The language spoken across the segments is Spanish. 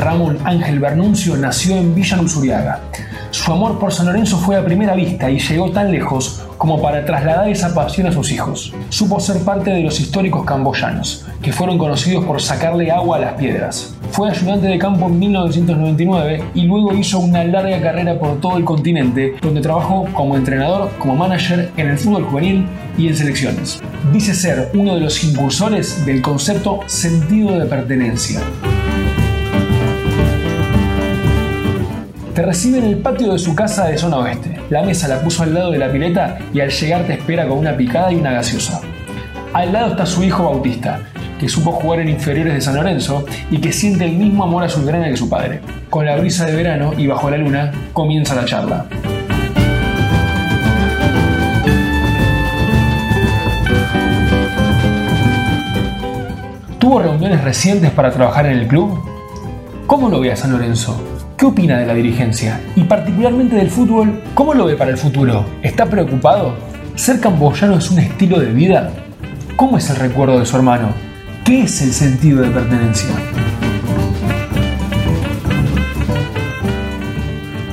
Ramón Ángel Bernuncio nació en Villa Luzuriaga. Su amor por San Lorenzo fue a primera vista y llegó tan lejos como para trasladar esa pasión a sus hijos. Supo ser parte de los históricos camboyanos, que fueron conocidos por sacarle agua a las piedras. Fue ayudante de campo en 1999 y luego hizo una larga carrera por todo el continente, donde trabajó como entrenador, como manager en el fútbol juvenil y en selecciones. Dice ser uno de los impulsores del concepto sentido de pertenencia. Recibe en el patio de su casa de zona oeste. La mesa la puso al lado de la pileta y al llegar te espera con una picada y una gaseosa. Al lado está su hijo Bautista, que supo jugar en inferiores de San Lorenzo y que siente el mismo amor a su grana que su padre. Con la brisa de verano y bajo la luna, comienza la charla. ¿Tuvo reuniones recientes para trabajar en el club? ¿Cómo lo ve a San Lorenzo? ¿Qué opina de la dirigencia? Y particularmente del fútbol, ¿cómo lo ve para el futuro? ¿Está preocupado? ¿Ser camboyano es un estilo de vida? ¿Cómo es el recuerdo de su hermano? ¿Qué es el sentido de pertenencia?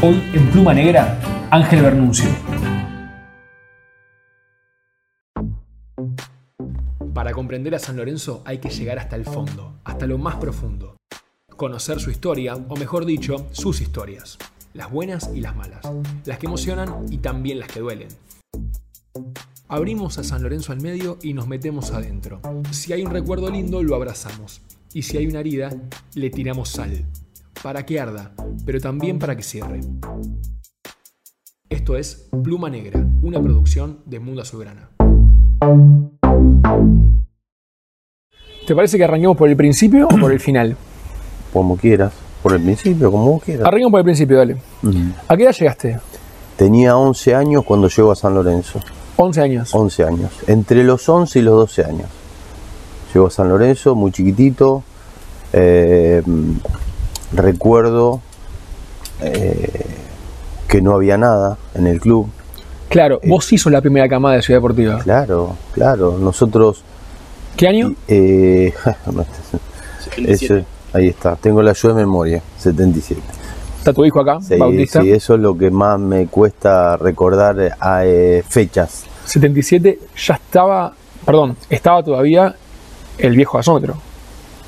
Hoy en Pluma Negra, Ángel Bernuncio. Para comprender a San Lorenzo hay que llegar hasta el fondo, hasta lo más profundo conocer su historia, o mejor dicho, sus historias, las buenas y las malas, las que emocionan y también las que duelen. Abrimos a San Lorenzo al medio y nos metemos adentro. Si hay un recuerdo lindo, lo abrazamos. Y si hay una herida, le tiramos sal. Para que arda, pero también para que cierre. Esto es Pluma Negra, una producción de Mundo Azulgrana. ¿Te parece que arranquemos por el principio o por el final? Como quieras, por el principio, como quieras. Arriba por el principio, dale. ¿A qué edad llegaste? Tenía 11 años cuando llego a San Lorenzo. 11 años. 11 años. Entre los 11 y los 12 años. Llego a San Lorenzo, muy chiquitito. Eh, recuerdo eh, que no había nada en el club. Claro, eh, vos hizo la primera camada de Ciudad Deportiva. Claro, claro. Nosotros. ¿Qué año? eso, Ahí está, tengo la ayuda de memoria, 77. ¿Está tu hijo acá, Bautista? Sí, eso es lo que más me cuesta recordar a eh, fechas. 77 ya estaba, perdón, estaba todavía el viejo gasómetro.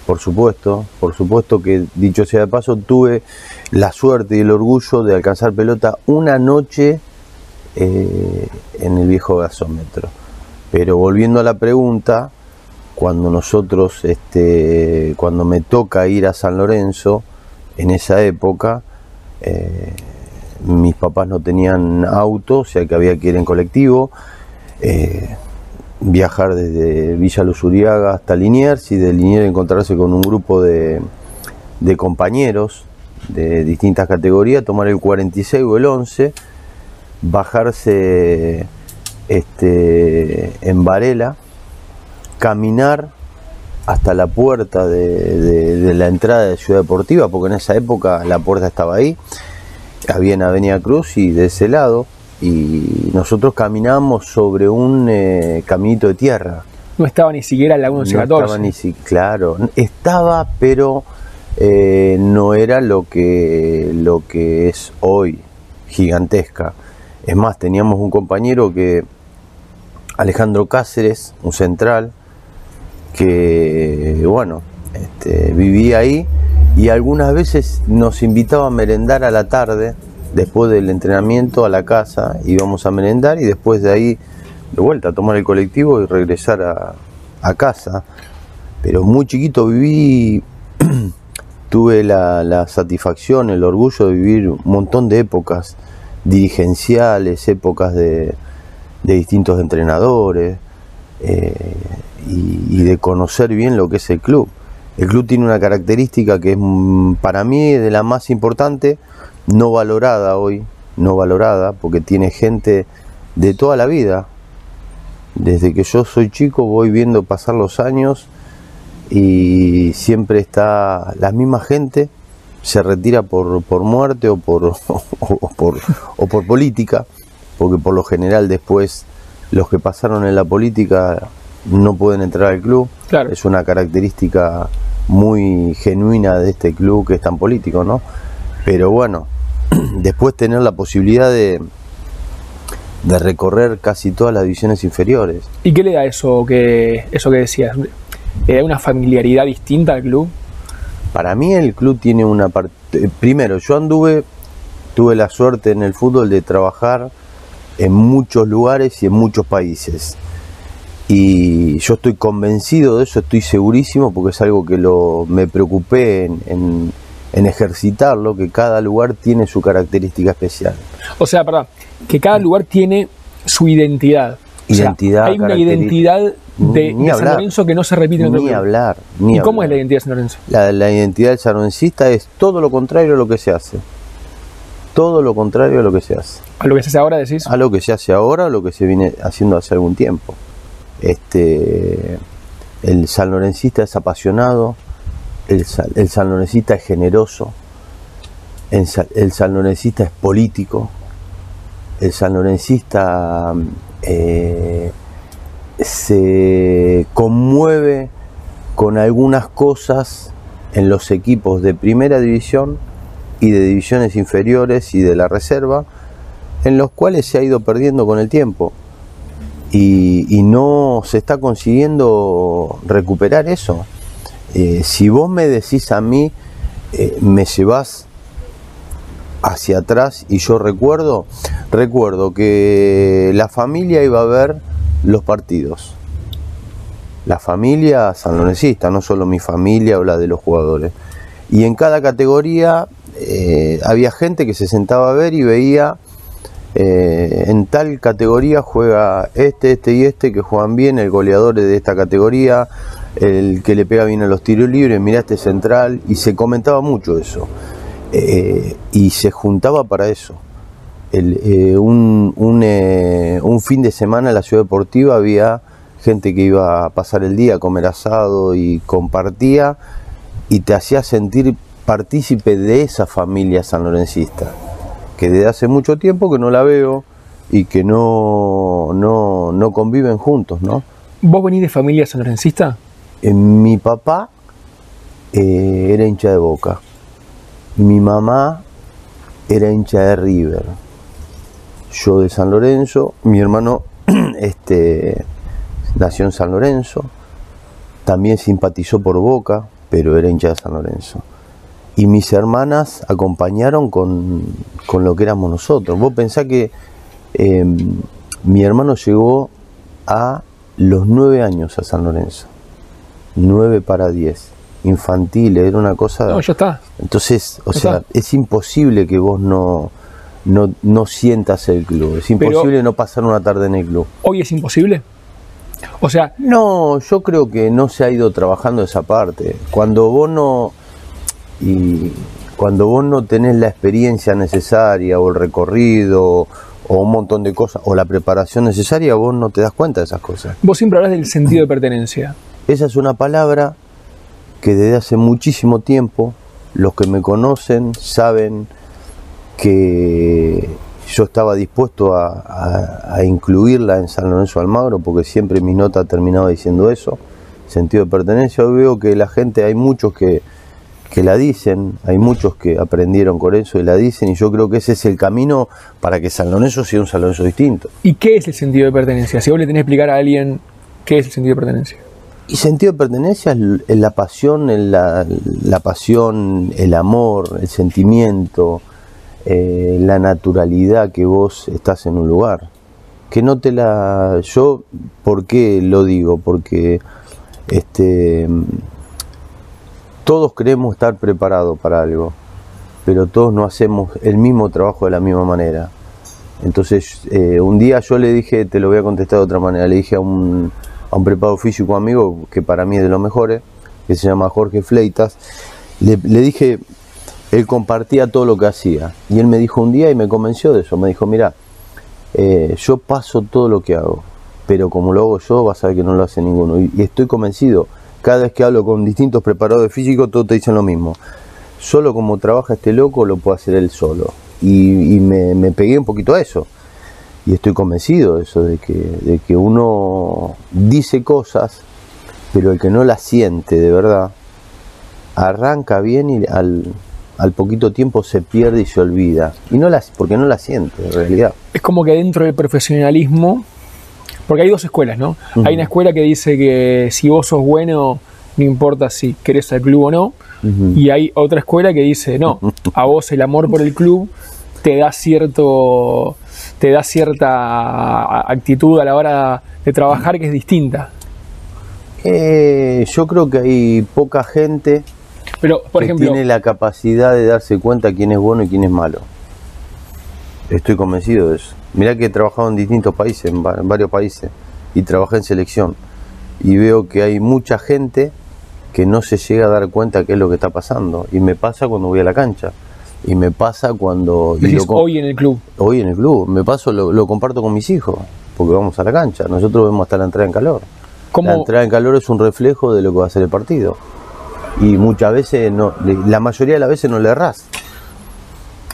Por supuesto, por supuesto que dicho sea de paso, tuve la suerte y el orgullo de alcanzar pelota una noche eh, en el viejo gasómetro. Pero volviendo a la pregunta, cuando nosotros, este, cuando me toca ir a San Lorenzo, en esa época, eh, mis papás no tenían auto, o sea que había que ir en colectivo, eh, viajar desde Villa Luzuriaga hasta Liniers y de Liniers encontrarse con un grupo de, de compañeros de distintas categorías, tomar el 46 o el 11, bajarse este, en Varela, caminar hasta la puerta de, la entrada de Ciudad Deportiva, porque en esa época la puerta estaba ahí, había en Avenida Cruz y de ese lado, y nosotros caminábamos sobre un eh, caminito de tierra. No estaba ni siquiera en la 1114. No estaba ni siquiera, claro, estaba, pero eh, no era lo que, lo que es hoy, gigantesca. Es más, teníamos un compañero que, Alejandro Cáceres, un central, que, bueno, este, vivía ahí y algunas veces nos invitaba a merendar a la tarde, después del entrenamiento a la casa, íbamos a merendar y después de ahí de vuelta a tomar el colectivo y regresar a, casa. Pero muy chiquito viví, tuve la, satisfacción, el orgullo de vivir un montón de épocas dirigenciales, épocas de, distintos entrenadores. Eh, y, de conocer bien lo que es el club. El club tiene una característica que es mm, para mí de la más importante, no valorada hoy, no valorada, porque tiene gente de toda la vida. Desde que yo soy chico voy viendo pasar los años y siempre está la misma gente, se retira por, por muerte o por, por, o por política, porque por lo general después los que pasaron en la política no pueden entrar al club. Es una característica muy genuina de este club que es tan político, ¿no? Pero bueno, después tener la posibilidad de, de recorrer casi todas las divisiones inferiores. ¿Y qué le da eso que, eso que decías? ¿Le da una familiaridad distinta al club? Para mí el club tiene una parte... Primero, yo anduve, tuve la suerte en el fútbol de trabajar en muchos lugares y en muchos países. Y yo estoy convencido de eso, estoy segurísimo, porque es algo que lo, me preocupé en, en, ejercitarlo, que cada lugar tiene su característica especial. O sea, perdón, que cada lugar tiene su identidad. Identidad. hay una identidad de, San Lorenzo que no se repite en otro Ni hablar. ¿Y cómo es la identidad de San Lorenzo? La, la identidad del sanlorencista es todo lo contrario a lo que se hace. Todo lo contrario a lo que se hace. ¿A lo que se hace ahora decís? A lo que se hace ahora, a lo que se viene haciendo hace algún tiempo. Este, el sanlorencista es apasionado, el, el sanlorencista es generoso, el, el sanlorencista es político, el sanlorencista eh, se conmueve con algunas cosas en los equipos de primera división y de divisiones inferiores y de la reserva, en los cuales se ha ido perdiendo con el tiempo y, no se está consiguiendo recuperar eso. Eh, si vos me decís a mí, eh, me llevas hacia atrás y yo recuerdo, recuerdo que la familia iba a ver los partidos. La familia sanlonesista, no solo mi familia o la de los jugadores. Y en cada categoría eh, había gente que se sentaba a ver y veía eh, en tal categoría juega este, este y este que juegan bien, el goleador de esta categoría, el que le pega bien a los tiros libres, mira este central, y se comentaba mucho eso. Eh, y se juntaba para eso. Eh, un, un, fin de semana en la ciudad deportiva había gente que iba a pasar el día a comer asado y compartía y te hacía sentir partícipe de esa familia sanlorencista que desde hace mucho tiempo que no la veo y que no, no, conviven juntos, ¿no? ¿Vos venís de familia sanlorencista? Eh, mi papá eh, era hincha de Boca. Mi mamá era hincha de River. Yo de San Lorenzo. Mi hermano este, nació en San Lorenzo. También simpatizó por Boca, pero era hincha de San Lorenzo y mis hermanas acompañaron con, lo que éramos nosotros. Vos pensás que em, mi hermano llegó a los nueve años a San Lorenzo, nueve para diez, infantiles, era una cosa... No, ya está. Entonces, o sea, es imposible que vos no, no, sientas el club, es imposible no pasar una tarde en el club. ¿Hoy es imposible? O sea... No, yo creo que no se ha ido trabajando esa parte. Cuando vos no y cuando vos no tenés la experiencia necesaria o el recorrido o un montón de cosas o la preparación necesaria, vos no te das cuenta de esas cosas. Vos siempre hablas del sentido de pertenencia. Esa es una palabra que desde hace muchísimo tiempo los que me conocen saben que yo estaba dispuesto a, incluirla en San Lorenzo Almagro porque siempre mi nota ha terminado diciendo eso, sentido de pertenencia. Hoy veo que la gente, hay muchos que, que la dicen, hay muchos que aprendieron con eso y la dicen, y yo creo que ese es el camino para que San Lorenzo sea un San Lorenzo distinto. ¿Y qué es el sentido de pertenencia? Si vos le tenés que explicar a alguien qué es el sentido de pertenencia. Y sentido de pertenencia es la pasión, la, la pasión, el amor, el sentimiento, eh, la naturalidad que vos estás en un lugar. Que no te la. Yo, ¿por qué lo digo? Porque este todos queremos estar preparados para algo, pero todos no hacemos el mismo trabajo de la misma manera. Entonces, eh, un día yo le dije, te lo voy a contestar de otra manera, le dije a un, a un preparado físico amigo, que para mí es de los mejores, que se llama Jorge Fleitas, le, dije, él compartía todo lo que hacía, y él me dijo un día y me convenció de eso, me dijo, mira, eh, yo paso todo lo que hago, pero como lo hago yo, vas a ver que no lo hace ninguno, y estoy convencido cada vez que hablo con distintos preparadores físicos, todos te dicen lo mismo. Solo como trabaja este loco, lo puede hacer él solo. Y, me, pegué un poquito a eso. Y estoy convencido de eso, de que, de que uno dice cosas, pero el que no las siente de verdad, arranca bien y al, poquito tiempo se pierde y se olvida. Y no la, porque no la siente en realidad. Es como que dentro del profesionalismo, porque hay dos escuelas, ¿no? Hay una escuela que dice que si vos sos bueno, no importa si querés al club o no. Y hay otra escuela que dice, no, a vos el amor por el club te da cierto te da cierta actitud a la hora de trabajar que es distinta. Eh, yo creo que hay poca gente pero, por que tiene la capacidad de darse cuenta quién es bueno y quién es malo. Estoy convencido de eso. Mirá que he trabajado en distintos países, en varios países, y trabajé en selección. Y veo que hay mucha gente que no se llega a dar cuenta qué es lo que está pasando. Y me pasa cuando voy a la cancha. Y me pasa cuando... hoy en el club. Hoy en el club. Me paso, lo, comparto con mis hijos, porque vamos a la cancha. Nosotros vemos hasta la entrada en calor. La entrada en calor es un reflejo de lo que va a ser el partido y muchas veces, no, la mayoría de las veces no le errás.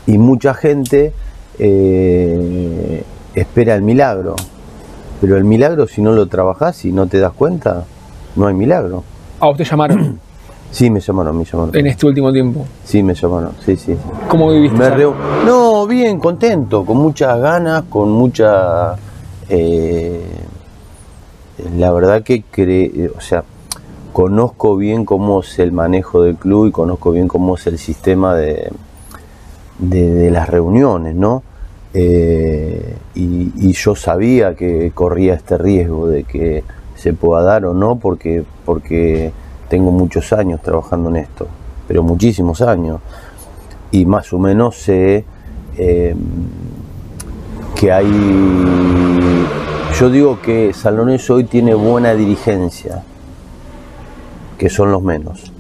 Y mucha gente eh, espera el milagro, pero el milagro si no lo trabajás y no te das cuenta, no hay milagro. ¿A usted llamaron? Sí, me llamaron, me llamaron. ¿En este último tiempo? Sí, me llamaron, sí, sí. ¿Cómo viviste? No, bien, contento, con muchas ganas, con mucha... Eh, la verdad que, cree, o sea, conozco bien cómo es el manejo del club y conozco bien cómo es el sistema de, de, las reuniones, ¿no? Eh, y, yo sabía que corría este riesgo de que se pueda dar o no, porque, porque tengo muchos años trabajando en esto, pero muchísimos años. Y más o menos sé eh, que hay... Yo digo que San hoy tiene buena dirigencia que son los menos.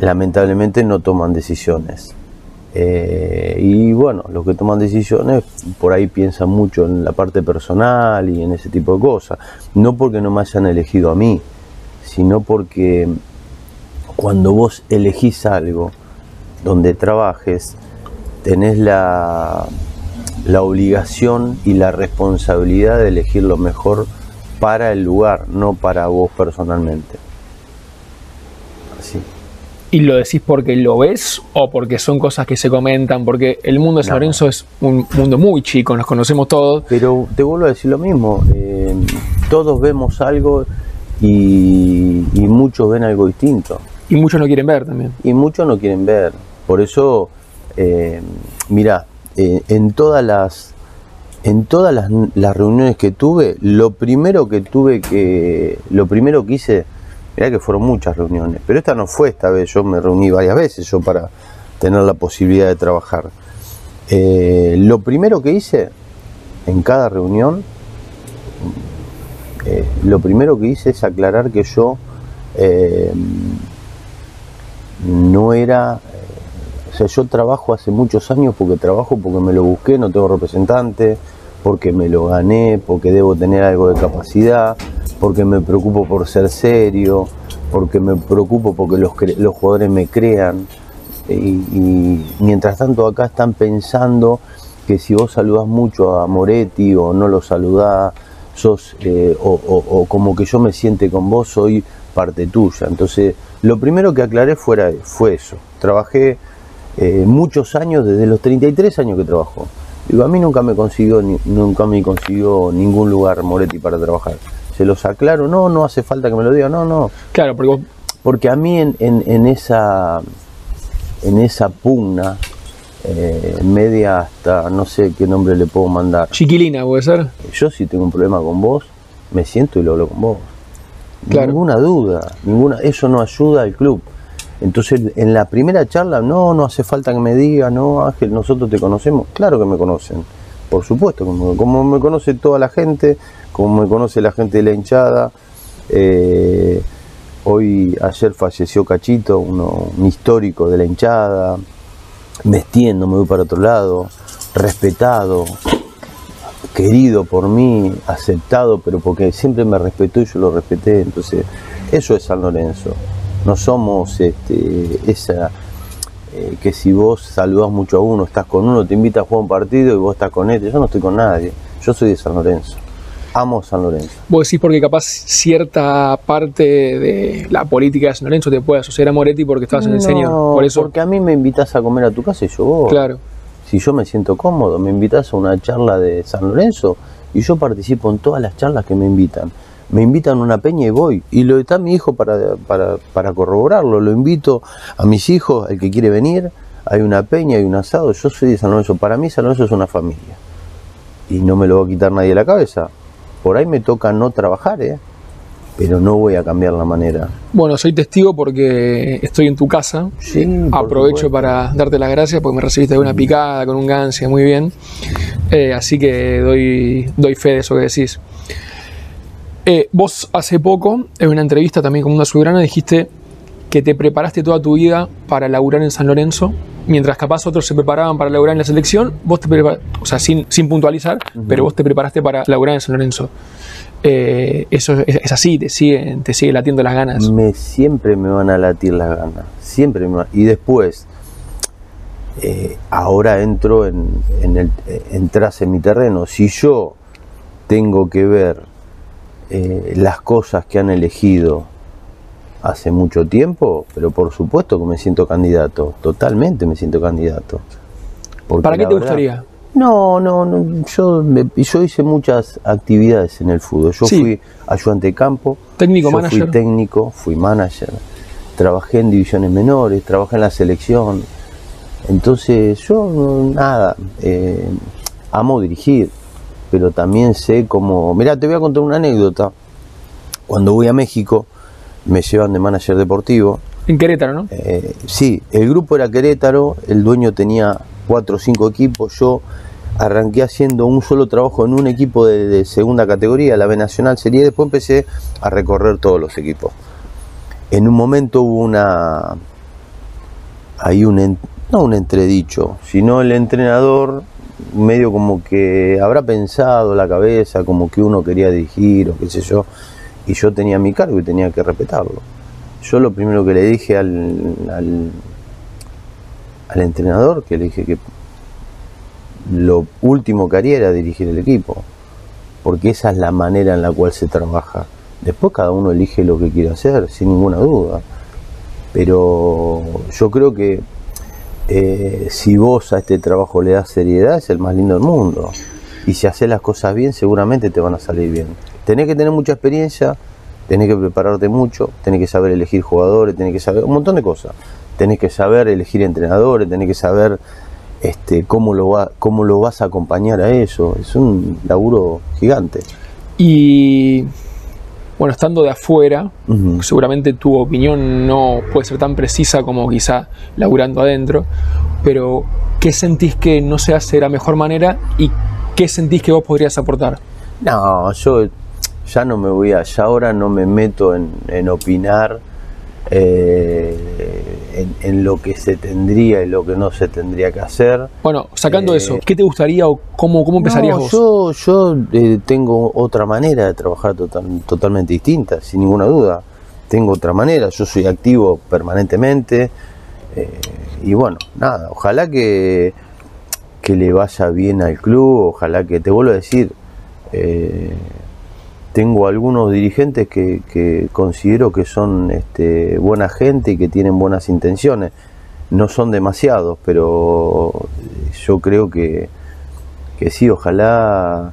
Lamentablemente no toman decisiones. Eh, y bueno, los que toman decisiones por ahí piensan mucho en la parte personal y en ese tipo de cosas. No porque no me hayan elegido a mí, sino porque cuando vos elegís algo donde trabajes, tenés la, la obligación y la responsabilidad de elegir lo mejor para el lugar, no para vos personalmente. ¿Y lo decís porque lo ves o porque son cosas que se comentan? Porque el mundo de San Lorenzo es un mundo muy chico, nos conocemos todos. Pero te vuelvo a decir lo mismo, eh, todos vemos algo y, muchos ven algo distinto. Y muchos no quieren ver también. Y muchos no quieren ver. Por eso, eh, mira, eh, en todas las en todas las, las, reuniones que tuve, lo primero que tuve que, lo primero que hice Mirá que fueron muchas reuniones, pero esta no fue esta vez, yo me reuní varias veces yo para tener la posibilidad de trabajar. Eh, lo primero que hice en cada reunión, eh, lo primero que hice es aclarar que yo eh, no era, o sea, yo trabajo hace muchos años porque trabajo porque me lo busqué, no tengo representante, porque me lo gané, porque debo tener algo de capacidad, porque me preocupo por ser serio, porque me preocupo porque los, los jugadores me crean. Y, mientras tanto acá están pensando que si vos saludás mucho a Moretti o no lo saludás, sos, eh, o, como que yo me siente con vos, soy parte tuya. Entonces, lo primero que aclaré fuera, fue eso. Trabajé eh, muchos años, desde los 33 años que trabajo. Digo, a mí nunca me consiguió, nunca me consiguió ningún lugar Moretti para trabajar se los aclaro, no, no hace falta que me lo diga, no, no. Claro, porque, porque a mí en, esa en esa pugna eh, media hasta no sé qué nombre le puedo mandar. Chiquilina puede ser. Yo si tengo un problema con vos, me siento y lo hablo con vos. Ninguna duda, ninguna, eso no ayuda al club. Entonces, en la primera charla, no, no hace falta que me diga, no, Ángel, nosotros te conocemos. Claro que me conocen, por supuesto, como, como me conoce toda la gente, como me conoce la gente de la hinchada. Eh, hoy, ayer falleció Cachito, uno, un histórico de la hinchada. Me extiendo, me voy para otro lado, respetado, querido por mí, aceptado, pero porque siempre me respetó y yo lo respeté. Entonces, eso es San Lorenzo. No somos este, esa eh, que si vos saludas mucho a uno, estás con uno, te invita a jugar un partido y vos estás con él. Yo no estoy con nadie. Yo soy de San Lorenzo. Amo San Lorenzo. Vos decís porque capaz cierta parte de la política de San Lorenzo te puede asociar a Moretti porque estabas en el. Por eso. Porque a mí me invitas a comer a tu casa y yo voy. Claro. Si yo me siento cómodo, me invitas a una charla de San Lorenzo y yo participo en todas las charlas que me invitan. Me invitan a una peña y voy. Y lo está mi hijo para, para, para corroborarlo. Lo invito a mis hijos, el que quiere venir. Hay una peña, hay un asado. Yo soy de San Lorenzo. Para mí San Lorenzo es una familia. Y no me lo va a quitar nadie de la cabeza. Por ahí me toca no trabajar, ¿eh? pero no voy a cambiar la manera. Bueno, soy testigo porque estoy en tu casa. Sí, Aprovecho para darte las gracias porque me recibiste de una picada con un ganse, muy bien. Eh, así que doy, doy fe de eso que decís. Eh, vos hace poco, en una entrevista también con una azulgrana, dijiste que te preparaste toda tu vida para laburar en San Lorenzo, mientras capaz otros se preparaban para laburar en la selección, vos te preparaste, o sea, sin, sin puntualizar, pero vos te preparaste para laburar en San Lorenzo. Eh, eso es, es así, te sigue, te sigue latiendo las ganas. Me, siempre me van a latir las ganas, siempre me va- Y después, eh, ahora entro en, en el, entras en mi terreno. Si yo tengo que ver eh, las cosas que han elegido hace mucho tiempo, pero por supuesto que me siento candidato, totalmente me siento candidato. Porque ¿Para qué te verdad- gustaría? No, no, no, yo, me- yo hice muchas actividades en el fútbol. Yo Sí. fui ayudante de campo, Técnico, yo manager. fui técnico, fui manager, trabajé en divisiones menores, trabajé en la selección. Entonces yo nada, eh, amo dirigir, pero también sé cómo... Mirá, te voy a contar una anécdota. Cuando voy a México, me llevan de manager deportivo. En Querétaro, ¿no? Eh, sí, el grupo era Querétaro, el dueño tenía cuatro o cinco equipos, yo arranqué haciendo un solo trabajo en un equipo de, de segunda categoría, la B Nacional sería, y después empecé a recorrer todos los equipos. En un momento hubo una, hay un, no un entredicho, sino el entrenador medio como que habrá pensado la cabeza, como que uno quería dirigir o qué sé yo, y yo tenía mi cargo y tenía que respetarlo. Yo lo primero que le dije al, al, al entrenador, que le dije que lo último que haría era dirigir el equipo, porque esa es la manera en la cual se trabaja. Después cada uno elige lo que quiere hacer, sin ninguna duda. Pero yo creo que eh, si vos a este trabajo le das seriedad, es el más lindo del mundo. Y si haces las cosas bien, seguramente te van a salir bien. Tenés que tener mucha experiencia, tenés que prepararte mucho, tenés que saber elegir jugadores, tenés que saber un montón de cosas. Tenés que saber elegir entrenadores, tenés que saber este, cómo, lo va, cómo lo vas a acompañar a eso. Es un laburo gigante. Y bueno, estando de afuera, seguramente tu opinión no puede ser tan precisa como quizá laburando adentro, pero ¿qué sentís que no se hace de la mejor manera y qué sentís que vos podrías aportar? No, yo ya no me voy a, ya ahora no me meto en, en opinar eh, en, en lo que se tendría y lo que no se tendría que hacer. Bueno, sacando Eh, eso, ¿qué te gustaría o cómo, cómo empezarías No, vos? Yo, yo eh, tengo otra manera de trabajar total- totalmente distinta, sin ninguna duda. Tengo otra manera, yo soy activo permanentemente. y bueno, nada, ojalá que, que le vaya bien al club, ojalá que, te vuelvo a decir, tengo algunos dirigentes que, considero que son este, buena gente y que tienen buenas intenciones. No son demasiados, pero yo creo que, que sí, ojalá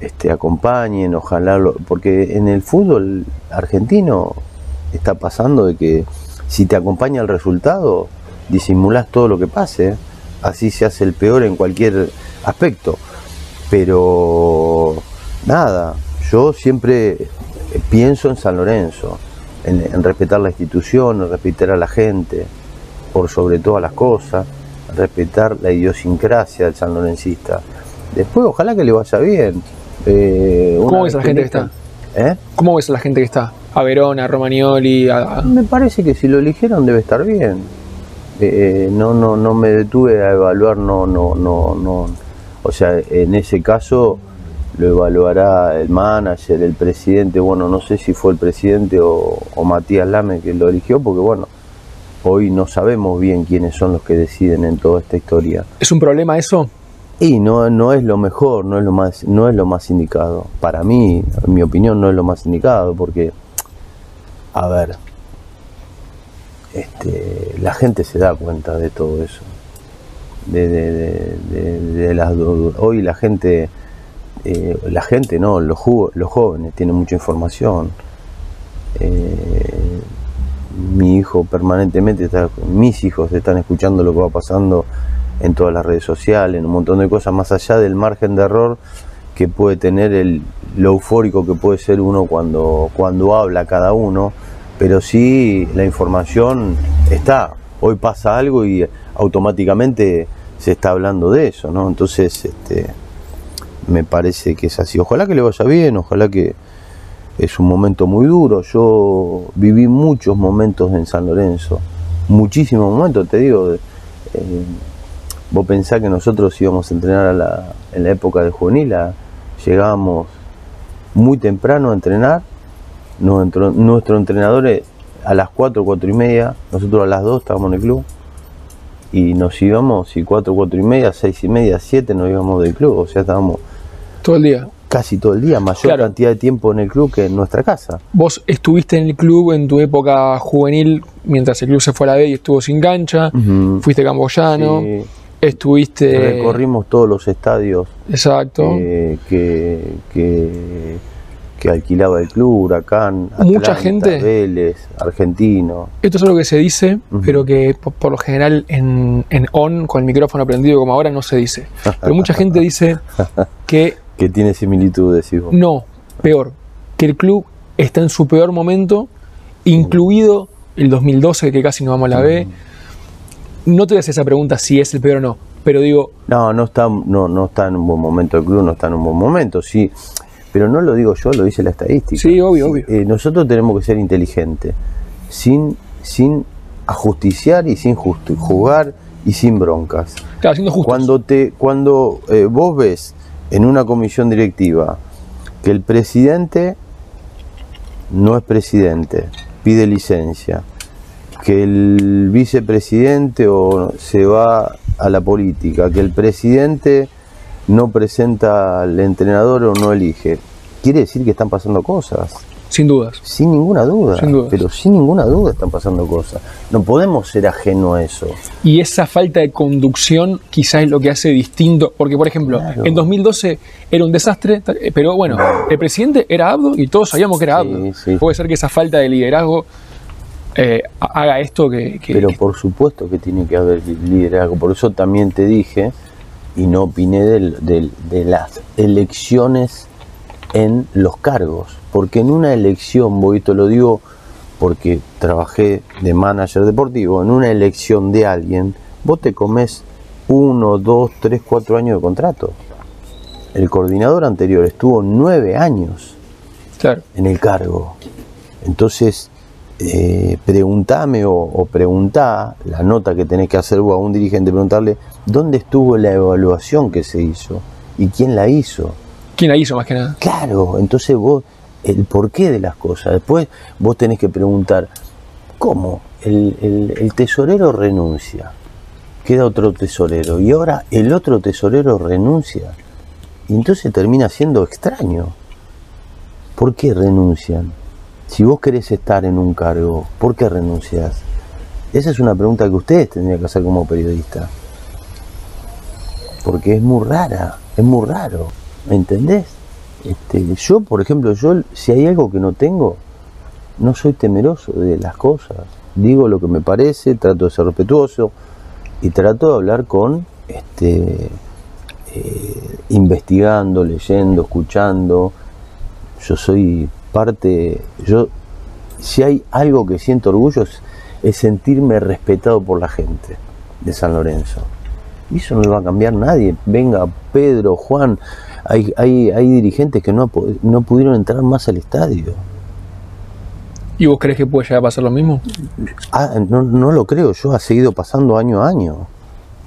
este, acompañen, ojalá, lo- porque en el fútbol argentino está pasando de que si te acompaña el resultado, disimulás todo lo que pase, así se hace el peor en cualquier aspecto. Pero nada, yo siempre pienso en San Lorenzo, en, en respetar la institución, en respetar a la gente, por sobre todas las cosas, respetar la idiosincrasia del sanlorencista. Después, ojalá que le vaya bien. Eh, ¿Cómo ves a la gente que está? ¿Eh? ¿Cómo ves a la gente que está? A Verona, a Romagnoli, a- Me parece que si lo eligieron debe estar bien. Eh, no, no, no me detuve a evaluar, no, no, no, no. O sea, en ese caso lo evaluará el manager, el presidente. Bueno, no sé si fue el presidente o, o Matías Lame que lo eligió, porque bueno, hoy no sabemos bien quiénes son los que deciden en toda esta historia. ¿Es un problema eso? Y no, no es lo mejor, no es lo más, no es lo más indicado. Para mí, en mi opinión, no es lo más indicado, porque, a ver, este, la gente se da cuenta de todo eso. De, de- de- de- las hoy la gente, eh, la gente no, los, los jóvenes tienen mucha información. Eh, mi hijo permanentemente está, mis hijos están escuchando lo que va pasando en todas las redes sociales, en un montón de cosas, más allá del margen de error que puede tener el, lo eufórico que puede ser uno cuando, cuando habla cada uno, pero sí la información está. Hoy pasa algo y automáticamente se está hablando de eso, ¿no? Entonces, este, me parece que es así. Ojalá que le vaya bien, ojalá que es un momento muy duro. Yo viví muchos momentos en San Lorenzo, muchísimos momentos, te digo. eh, vos pensás que nosotros íbamos a entrenar a la- en la época de juvenil, llegábamos muy temprano a entrenar, nuestro, nuestro entrenador eh, a las 4, 4 y media, nosotros a las 2 estábamos en el club y nos íbamos, y 4, 4 y media, 6 y media, 7 nos íbamos del club, o sea, estábamos Todo el día. casi todo el día, mayor Claro. cantidad de tiempo en el club que en nuestra casa. Vos estuviste en el club en tu época juvenil, mientras el club se fue a la B y estuvo sin cancha. Fuiste camboyano. Sí, Estuviste. recorrimos todos los estadios Exacto. eh, que, que, que alquilaba el club, Huracán, Mucha Atlanta, gente. Vélez, Argentino. Esto es algo que se dice, pero que por, por lo general en, en on, con el micrófono prendido como ahora, no se dice. Pero mucha gente dice que que tiene similitudes, vos. no, peor, que el club está en su peor momento, incluido el 2012, que casi nos vamos a la B. No te hacer esa pregunta si es el peor o no, pero digo, No, no está, no, no está en un buen momento el club, no está en un buen momento, sí. Pero no lo digo yo, lo dice la estadística. Sí, obvio, obvio. Eh, nosotros tenemos que ser inteligentes, sin, sin ajusticiar y sin jugar y sin broncas. claro, siendo justo. Cuando, te, cuando eh, vos ves en una comisión directiva que el presidente no es presidente, pide licencia, que el vicepresidente o se va a la política, que el presidente no presenta al entrenador o no elige, quiere decir que están pasando cosas. Sin dudas. Sin ninguna duda, Sin dudas. pero sin ninguna duda están pasando cosas. No podemos ser ajeno a eso. Y esa falta de conducción quizás es lo que hace distinto, porque por ejemplo, Claro. en 2012 era un desastre, eh, pero bueno, el presidente era Abdo y todos sabíamos que era Sí, Abdo. sí. Puede ser que esa falta de liderazgo eh, ha- haga esto que... que- Pero que- por supuesto que tiene que haber li- liderazgo. Por eso también te dije y no opiné del- del- de las elecciones en los cargos. Porque en una elección, voy te lo digo porque trabajé de manager deportivo, en una elección de alguien, vos te comes uno, dos, tres, cuatro años de contrato. El coordinador anterior estuvo nueve años claro. en el cargo. Entonces, eh, preguntame o, o preguntá la nota que tenés que hacer vos a un dirigente, preguntarle dónde estuvo la evaluación que se hizo y quién la hizo. ¿Quién la hizo más que nada? Claro, entonces vos, el porqué de las cosas. Después vos tenés que preguntar, ¿cómo? El, el- tesorero renuncia, queda otro tesorero y ahora el otro tesorero renuncia. Y entonces termina siendo extraño. ¿Por qué renuncian? Si vos querés estar en un cargo, ¿por qué renuncias? Esa es una pregunta que ustedes tendrían que hacer como periodista. Porque es muy rara, es muy raro. ¿Me entendés? Este, yo, por ejemplo, yo si hay algo que no tengo, no soy temeroso de las cosas. Digo lo que me parece, trato de ser respetuoso y trato de hablar con este eh, investigando, leyendo, escuchando. Yo soy parte, yo si hay algo que siento orgullo es, es sentirme respetado por la gente de San Lorenzo. Y eso no lo va a cambiar nadie. Venga Pedro, Juan, hay, hay, hay dirigentes que no, no pudieron entrar más al estadio. ¿Y vos crees que puede llegar a pasar lo mismo? Ah, no, no lo creo, yo ha seguido pasando año a año.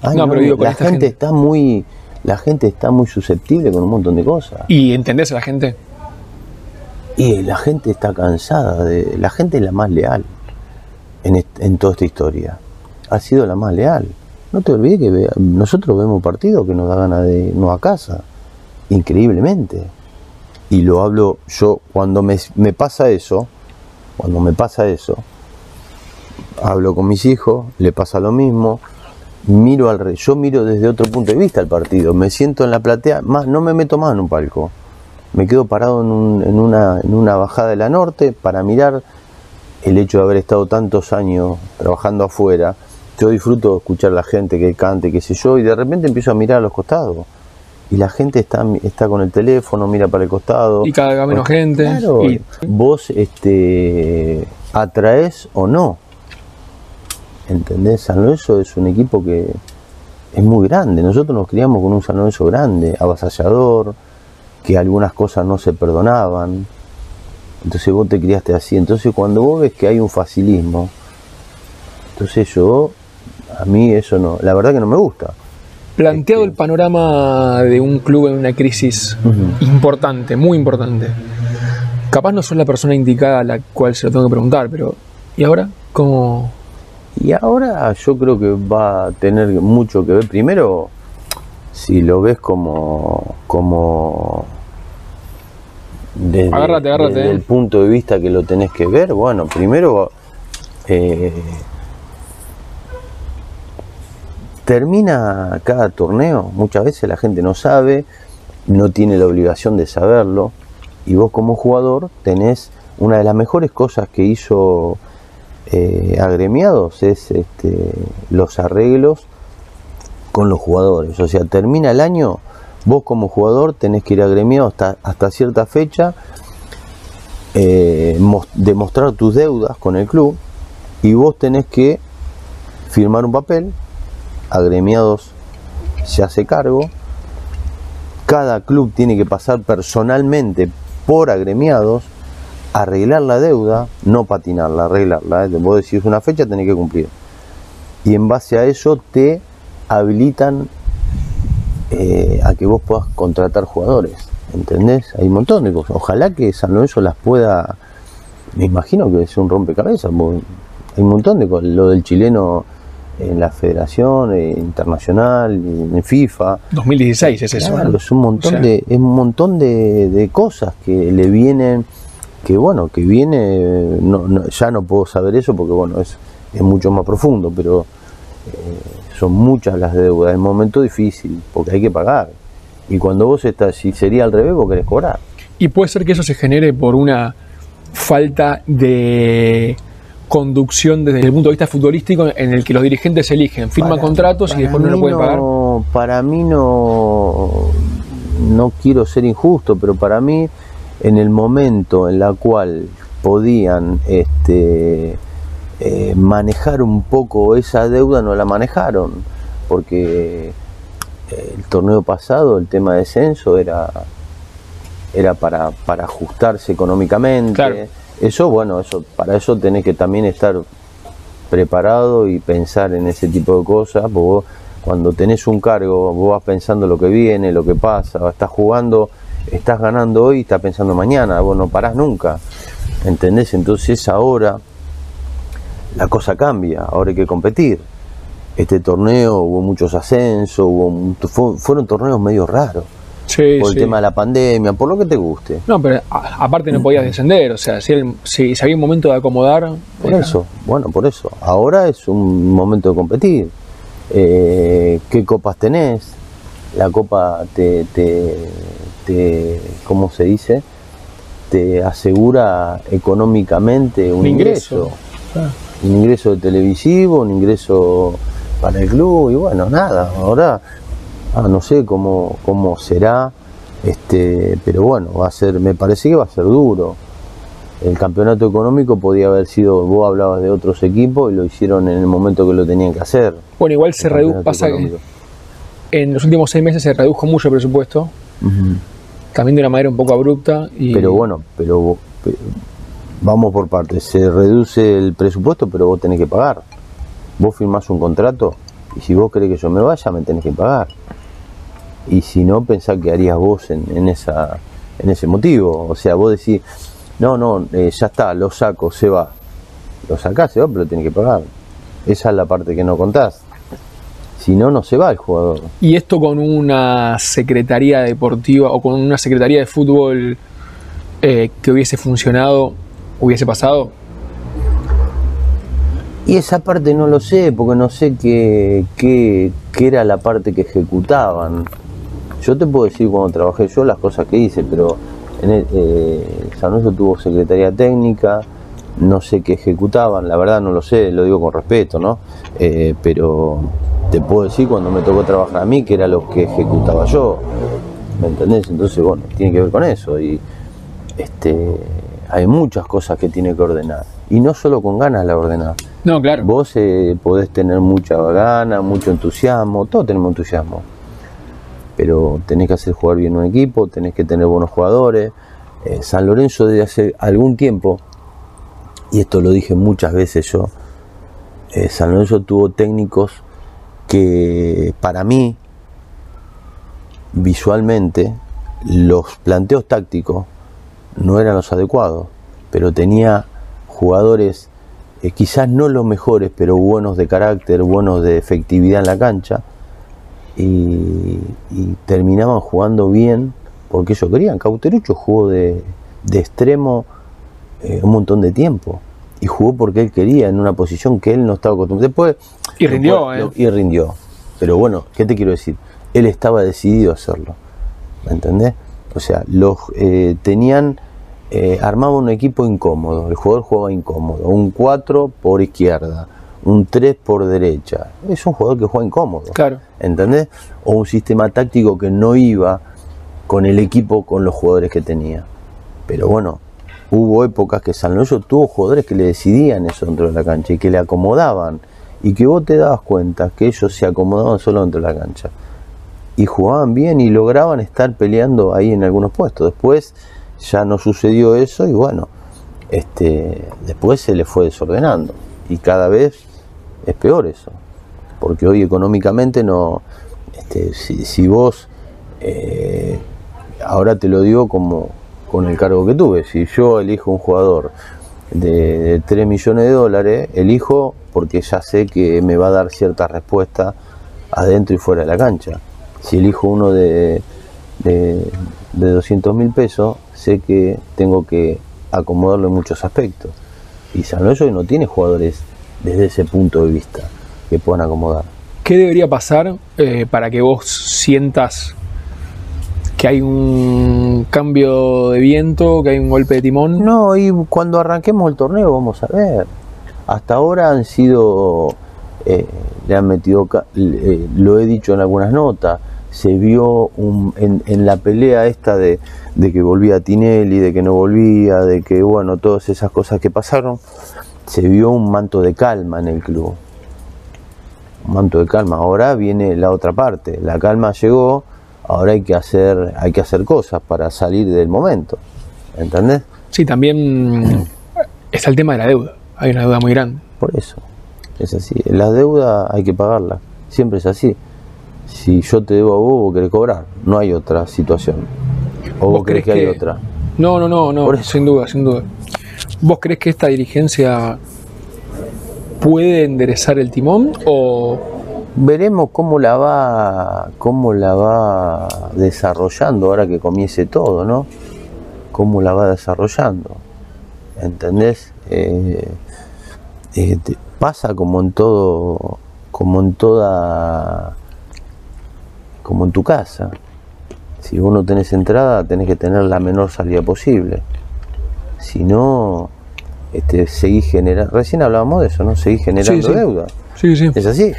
Año No, pero digo, la gente, gente. está muy, la gente está muy susceptible con un montón de cosas. ¿Y entendés a la gente? Y la gente está cansada de, la gente es la más leal en, en toda esta historia. Ha sido la más leal. no te olvides que nosotros vemos partidos que nos da ganas de irnos a casa, increíblemente. Y lo hablo yo, cuando me, me pasa eso, cuando me pasa eso, hablo con mis hijos, le pasa lo mismo, miro al yo miro desde otro punto de vista el partido, me siento en la platea, más no me meto más en un palco, me quedo parado en, una, en una bajada de la norte para mirar el hecho de haber estado tantos años trabajando afuera, yo disfruto escuchar a la gente que cante, qué sé yo, y de repente empiezo a mirar a los costados. Y la gente está, está con el teléfono, mira para el costado. Y cada vez menos gente. Claro, Vos este, atraes o no ¿Entendés? San Lorenzo es un equipo que es muy grande. Nosotros nos criamos con un San Lorenzo grande, avasallador, que algunas cosas no se perdonaban. Entonces vos te criaste así. Entonces cuando vos ves que hay un facilismo, entonces yo, a mí eso no, la verdad que no me gusta. Planteado el panorama de un club en una crisis importante, muy importante. Capaz no soy la persona indicada a la cual se lo tengo que preguntar, pero ¿y ahora? ¿Cómo, y ahora yo creo que va a tener mucho que ver. Primero, si lo ves como, como desde, el eh. punto de vista que lo tenés que ver, bueno, primero eh, termina cada torneo, muchas veces la gente no sabe, no tiene la obligación de saberlo, y vos como jugador tenés una de las mejores cosas que hizo eh, agremiados es este, los arreglos con los jugadores. O sea, termina el año, vos como jugador tenés que ir agremiado hasta, hasta cierta fecha, eh, demostrar tus deudas con el club y vos tenés que firmar un papel, agremiados se hace cargo, cada club tiene que pasar personalmente por agremiados, arreglar la deuda, no patinarla, arreglarla. ¿eh? Vos decís una fecha, tenés que cumplir. Y en base a eso te habilitan eh, a que vos puedas contratar jugadores. ¿Entendés? Hay un montón de cosas. Ojalá que San Lorenzo las pueda. Me imagino que es un rompecabezas. Hay un montón de cosas. Lo del chileno en la Federación eh, Internacional, en FIFA. 2016 es eso. es un montón, de, es un montón de, de cosas que le vienen que bueno, que viene, ya no puedo saber eso porque bueno, es, es mucho más profundo, pero eh, son muchas las deudas, es un momento difícil, porque hay que pagar. Y cuando vos estás, si sería al revés, vos querés cobrar. Y puede ser que eso se genere por una falta de conducción desde el punto de vista futbolístico en el que los dirigentes eligen, firman contratos y después no lo pueden pagar. Para mí no, no quiero ser injusto, pero para mí en el momento en la cual podían este, eh, manejar un poco esa deuda, no la manejaron, porque eh, el torneo pasado, el tema de descenso era, era para, para ajustarse económicamente. Eso, bueno, eso, para eso tenés que también estar preparado y pensar en ese tipo de cosas, porque cuando tenés un cargo, vos vas pensando lo que viene, lo que pasa, estás jugando estás ganando hoy estás pensando mañana, vos no parás nunca, ¿entendés? Entonces ahora la cosa cambia, ahora hay que competir. Este torneo hubo muchos ascensos, hubo, fueron torneos medio raros. Por el tema de la pandemia, por lo que te guste. No, pero aparte no podías descender, o sea, si, si, había un momento de acomodar. Por eso, bueno, por eso. Ahora es un momento de competir. Eh, ¿Qué copas tenés? La copa te, te te, ¿cómo se dice? Te asegura económicamente un, ingreso. Un ingreso de televisivo, un ingreso para el club y bueno, nada, ahora ah, no sé cómo, cómo será, este, pero bueno, va a ser, me parece que va a ser duro. El campeonato económico podía haber sido, vos hablabas de otros equipos y lo hicieron en el momento que lo tenían que hacer. Bueno, igual se redujo, pasa en los últimos seis meses se redujo mucho el presupuesto también de una manera un poco abrupta. Y... Pero bueno, pero, vamos por partes, se reduce el presupuesto, pero vos tenés que pagar. Vos firmás un contrato y si vos querés que yo me vaya, me tenés que pagar. Y si no, pensá que harías vos en, esa, en ese motivo. O sea, vos decís, no, no, eh, ya está, lo saco, se va. Lo sacás, se va, pero tenés que pagar. Esa es la parte que no contás. Si no, no se va el jugador. ¿Y esto con una secretaría deportiva o con una secretaría de fútbol eh, que hubiese funcionado, hubiese pasado? Y esa parte no lo sé, porque no sé qué, qué, qué era la parte que ejecutaban. Yo te puedo decir cuando trabajé yo las cosas que hice, pero en el, eh, tuvo secretaría técnica, no sé qué ejecutaban, la verdad no lo sé, lo digo con respeto, ¿no? Eh, pero te puedo decir cuando me tocó trabajar a mí que era lo que ejecutaba yo, ¿me entendés? Entonces, bueno, tiene que ver con eso y este, hay muchas cosas que tiene que ordenar y no solo con ganas la ordenar. No, claro. Vos eh, podés tener mucha gana, mucho entusiasmo, todos tenemos entusiasmo, pero tenés que hacer jugar bien un equipo, tenés que tener buenos jugadores. Eh, San Lorenzo desde hace algún tiempo, y esto lo dije muchas veces yo, eh, San Lorenzo tuvo técnicos que para mí, visualmente, los planteos tácticos no eran los adecuados, pero tenía jugadores eh, quizás no los mejores, pero buenos de carácter, buenos de efectividad en la cancha, y, y terminaban jugando bien porque ellos querían. Cauterucho jugó de, de extremo eh, un montón de tiempo y jugó porque él quería en una posición que él no estaba acostumbrado. Después, Y rindió, después- ¿eh? Y rindió. Pero bueno, ¿qué te quiero decir? Él estaba decidido a hacerlo. ¿Me entendés? O sea, los eh, tenían, eh, armaba un equipo incómodo. El jugador jugaba incómodo. Un 4 por izquierda, un 3 por derecha. Es un jugador que juega incómodo. Claro. ¿entendés? O un sistema táctico que no iba con el equipo, con los jugadores que tenía. Pero bueno, hubo épocas que San Lorenzo tuvo jugadores que le decidían eso dentro de la cancha y que le acomodaban y que vos te dabas cuenta que ellos se acomodaban solo dentro de la cancha y jugaban bien y lograban estar peleando ahí en algunos puestos. Después ya no sucedió eso y bueno, este, después se le fue desordenando y cada vez es peor eso, porque hoy económicamente no, este, si, si vos, eh, ahora te lo digo como con el cargo que tuve, si yo elijo un jugador de, de 3 millones de dólares, elijo porque ya sé que me va a dar cierta respuesta adentro y fuera de la cancha. Si elijo uno de, de, de 200 mil pesos, sé que tengo que acomodarlo en muchos aspectos. Y San Lorenzo no tiene jugadores desde ese punto de vista que puedan acomodar. ¿Qué debería pasar eh, para que vos sientas que hay un cambio de viento, que hay un golpe de timón? No, y cuando arranquemos el torneo vamos a ver. Hasta ahora han sido, eh, le han metido, eh, lo he dicho en algunas notas, se vio un- en, en la pelea esta de, de que volvía Tinelli, de que no volvía, de que, bueno, todas esas cosas que pasaron, se vio un manto de calma en el club. Un manto de calma. Ahora viene la otra parte. La calma llegó, ahora hay que hacer, hay que hacer cosas para salir del momento. ¿Entendés? Sí, también está el tema de la deuda. Hay una deuda muy grande. Por eso, es así. Las deudas hay que pagarlas, siempre es así. Si yo te debo a vos, vos querés cobrar, no hay otra situación. O vos, crees que, hay otra. No, no, no, no, Por eso. sin duda, sin duda. ¿Vos crees que esta dirigencia puede enderezar el timón o Veremos cómo la va, cómo la va desarrollando ahora que comience todo, ¿no? Cómo la va desarrollando. ¿Entendés? Eh, eh, pasa como en todo, como en toda, como en tu casa. Si vos no tenés entrada, tenés que tener la menor salida posible. Si no, este, seguís generando, recién hablábamos de eso, ¿no? Seguís generando sí. deuda. Sí, sí. Es así.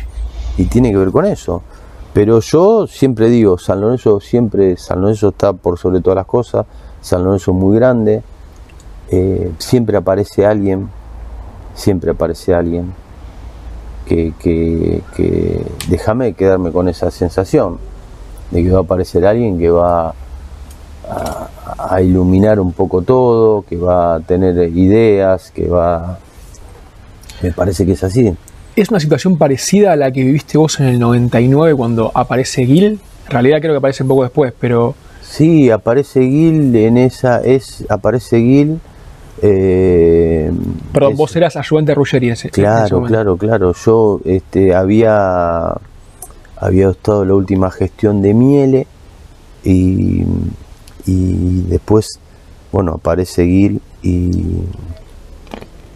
Y tiene que ver con eso. Pero yo siempre digo, San Lorenzo siempre, San Lorenzo está por sobre todas las cosas, San Lorenzo es muy grande, eh, siempre aparece alguien, siempre aparece alguien que, que, que déjame quedarme con esa sensación de que va a aparecer alguien que va a, a iluminar un poco todo, que va a tener ideas, que va... Me parece que es así. ¿Es una situación parecida a la que viviste vos en el 99 cuando aparece Gil? En realidad creo que aparece un poco después, pero Sí, aparece Gil en esa, es, aparece Gil. eh, perdón, es- vos eras ayudante de Ruggeri en ese, en ese Claro, claro, claro. Yo este, había, había estado la última gestión de Miele y, y después, bueno, aparece Gil y,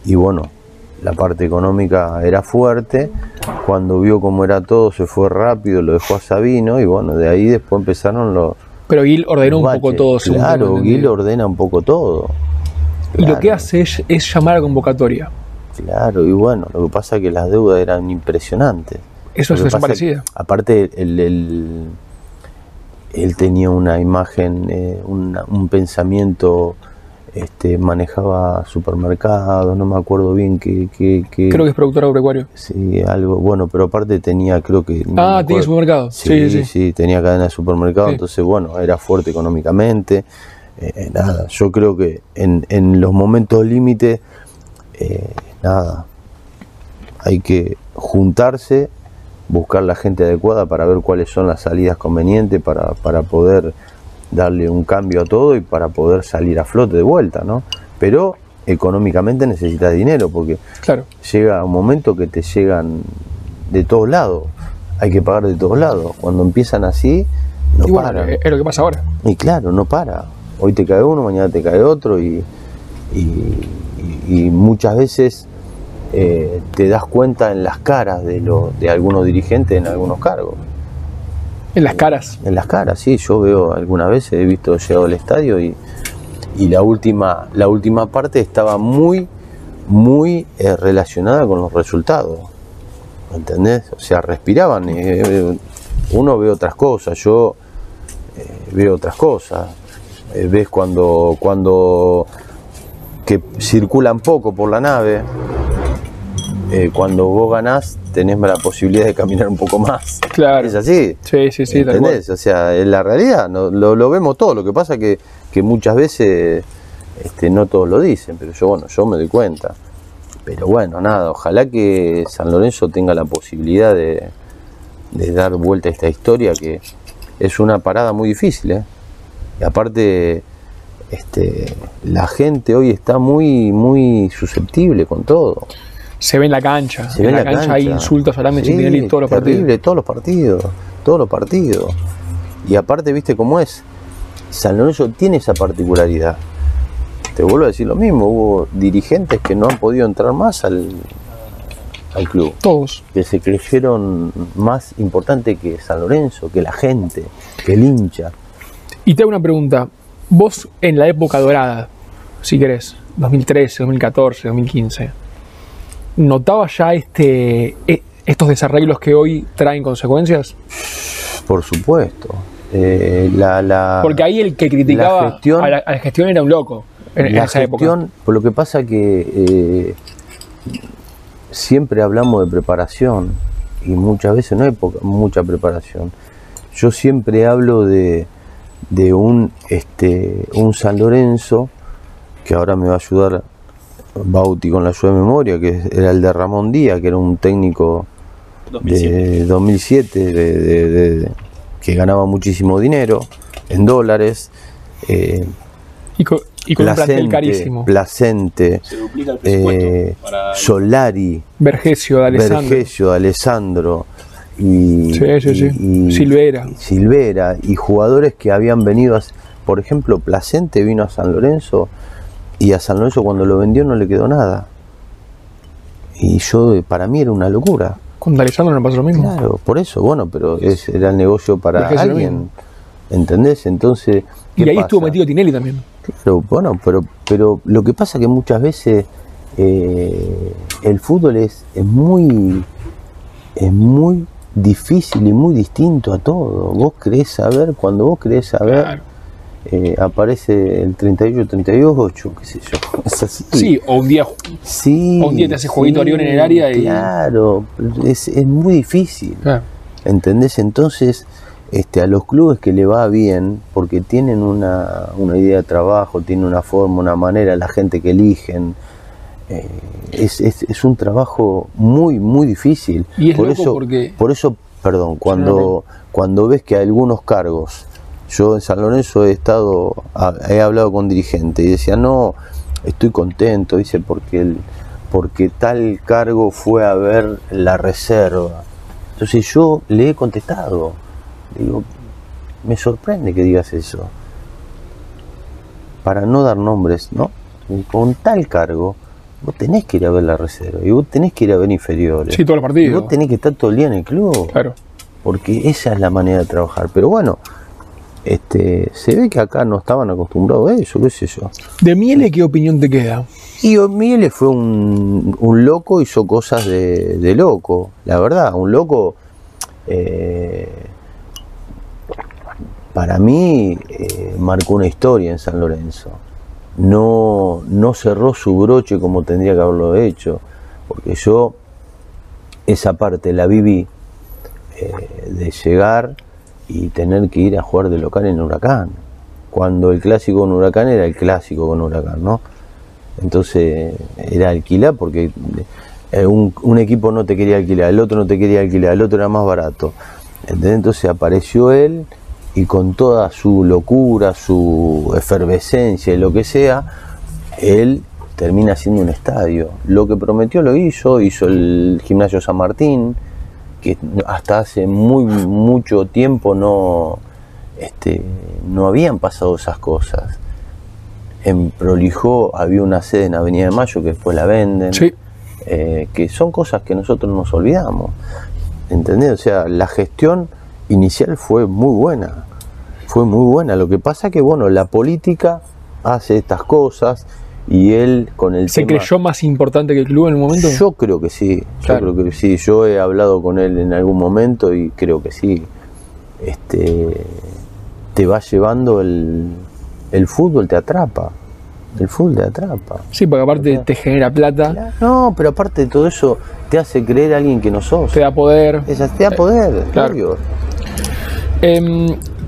y bueno, la parte económica era fuerte. Cuando vio cómo era todo, se fue rápido, lo dejó a Sabino y bueno, de ahí después empezaron los. Pero Gil ordenó un poco todo, Claro, Gil ordena un poco todo. Y lo que hace es, llamar a convocatoria. Claro, y bueno, lo que pasa es que las deudas eran impresionantes. Eso es desaparecido. Aparte, el, él tenía una imagen, eh, un pensamiento este, manejaba supermercados, no me acuerdo bien qué... creo que es productor agropecuario. Sí, algo, bueno, pero aparte tenía, creo que... Ah, tenía supermercado. Sí, sí, sí, tenía cadena de supermercado, entonces, bueno, era fuerte económicamente. Eh, eh, nada, yo creo que en, en los momentos límites, eh, nada, hay que juntarse, buscar la gente adecuada para ver cuáles son las salidas convenientes para, para poder darle un cambio a todo y para poder salir a flote de vuelta, ¿no? Pero económicamente necesitas dinero porque claro. llega un momento que te llegan de todos lados, hay que pagar de todos lados. Cuando empiezan así, no bueno, Es lo que pasa ahora. Y claro, no para. Hoy te cae uno, mañana te cae otro y, y, muchas veces eh, te das cuenta en las caras de, lo, de algunos dirigentes en algunos cargos. En las caras. En las caras, sí. Yo veo alguna vez, he visto llegado al estadio y, la, última, la última parte estaba muy, muy eh, relacionada con los resultados. ¿Entendés? O sea, respiraban. Eh, uno ve otras cosas, yo eh, veo otras cosas. ves cuando, cuando que circulan poco por la nave, cuando vos ganás tenés la posibilidad de caminar un poco más. Claro. Es así. Sí, sí, sí. ¿Entendés? O sea, en la realidad no, lo, vemos todo. Lo que pasa que, que muchas veces este, no todos lo dicen, pero yo, bueno, yo me doy cuenta. Pero bueno, nada, ojalá que San Lorenzo tenga la posibilidad de, de dar vuelta a esta historia, que es una parada muy difícil. ¿eh? Y aparte, este, la gente hoy está muy, muy susceptible con todo. Se ve en la cancha. Se ve en la, cancha, hay insultos a Messi sí, todos los partidos. Todos los partidos, todos los partidos. Y aparte, viste cómo es. San Lorenzo tiene esa particularidad. Te vuelvo a decir lo mismo, hubo dirigentes que no han podido entrar más al, al club. Todos. Que se creyeron más importante que San Lorenzo, que la gente, que el hincha. Y te hago una pregunta. Vos en la época dorada, si querés, 2013, 2014, 2015, ¿Notaba ya este, e, estos desarreglos que hoy traen consecuencias? Por supuesto. Eh, la, Porque ahí el que criticaba a, la, gestión era un loco en, la esa gestión, Por lo que pasa que eh, siempre hablamos de preparación y muchas veces no hay mucha preparación. Yo siempre hablo de, de un, este, un San Lorenzo, que ahora me va a ayudar Bauti con la ayuda de memoria, que era el de Ramón Díaz, que era un técnico de 2007 que ganaba muchísimo dinero en dólares. Eh, y con, un plantel carísimo. Placente, eh, Solari, Vergesio de Alessandro, Vergesio de Alessandro y, Silvera. Silvera y jugadores que habían venido, a, por ejemplo, Placente vino a San Lorenzo y a San Lorenzo cuando lo vendió no le quedó nada. Y yo, para mí era una locura. Con Alessandro no pasó lo mismo. Claro, por eso, bueno, pero es, era el negocio para alguien. ¿Entendés? Entonces. y ahí estuvo metido Tinelli también. Claro, bueno, pero, pero lo que pasa que muchas veces eh, el fútbol es, es muy. es muy difícil y muy distinto a todo. Vos crees saber, cuando vos crees saber. Eh, aparece el 38, 38, qué sé yo. Es así. Sí, o un día, sí, un día te hace jueguito Orión en el área y. Claro, es, es muy difícil. ¿Entendés? Entonces, este, a los clubes que le va bien, porque tienen una, una idea de trabajo, tienen una forma, una manera, la gente que eligen. Eh, es, es, es, un trabajo muy, muy difícil. Y es por eso, porque... por eso, perdón, cuando, cuando ves que algunos cargos yo en San Lorenzo he estado, he hablado con dirigentes y decía, no, estoy contento, dice, porque, el, porque tal cargo fue a ver la reserva. Entonces yo le he contestado, le digo, me sorprende que digas eso. Para no dar nombres, ¿no? Con tal cargo, vos tenés que ir a ver la reserva y vos tenés que ir a ver inferiores. Sí, todo el Y partido. vos tenés que estar todo el día en el club. Claro. Porque esa es la manera de trabajar. Pero bueno, este, se ve que acá no estaban acostumbrados a eso, qué sé yo. De Miele, ¿qué opinión te queda? Y Miele fue un, un loco, hizo cosas de, de loco, la verdad, un loco. eh, para mí eh, marcó una historia en San Lorenzo. No, no cerró su broche como tendría que haberlo hecho, porque yo esa parte la viví eh, de llegar y tener que ir a jugar de local en Huracán, cuando el clásico con Huracán era el clásico con Huracán, ¿no? Entonces era alquilar porque eh, un, un equipo no te quería alquilar, el otro no te quería alquilar, el otro era más barato. ¿entendés? Entonces apareció él y con toda su locura, su efervescencia y lo que sea, él termina siendo un estadio. Lo que prometió lo hizo, hizo el gimnasio San Martín, que hasta hace muy mucho tiempo no, este, no habían pasado esas cosas. En Prolijó había una sede en Avenida de Mayo que después la venden. Sí. eh, que son cosas que nosotros nos olvidamos. ¿Entendés? O sea, la gestión inicial fue muy buena. Fue muy buena. Lo que pasa que, bueno, la política hace estas cosas y él con el ¿Se tema- creyó más importante que el club en un momento? Yo creo que sí. Claro. Yo creo que sí. Yo he hablado con él en algún momento y creo que sí. Este, te va llevando el, el fútbol, te atrapa. El fútbol te atrapa. Sí, porque aparte te genera plata, No, pero aparte de todo eso, te hace creer a alguien que no sos. te da poder. Esa te da poder, claro. obvio.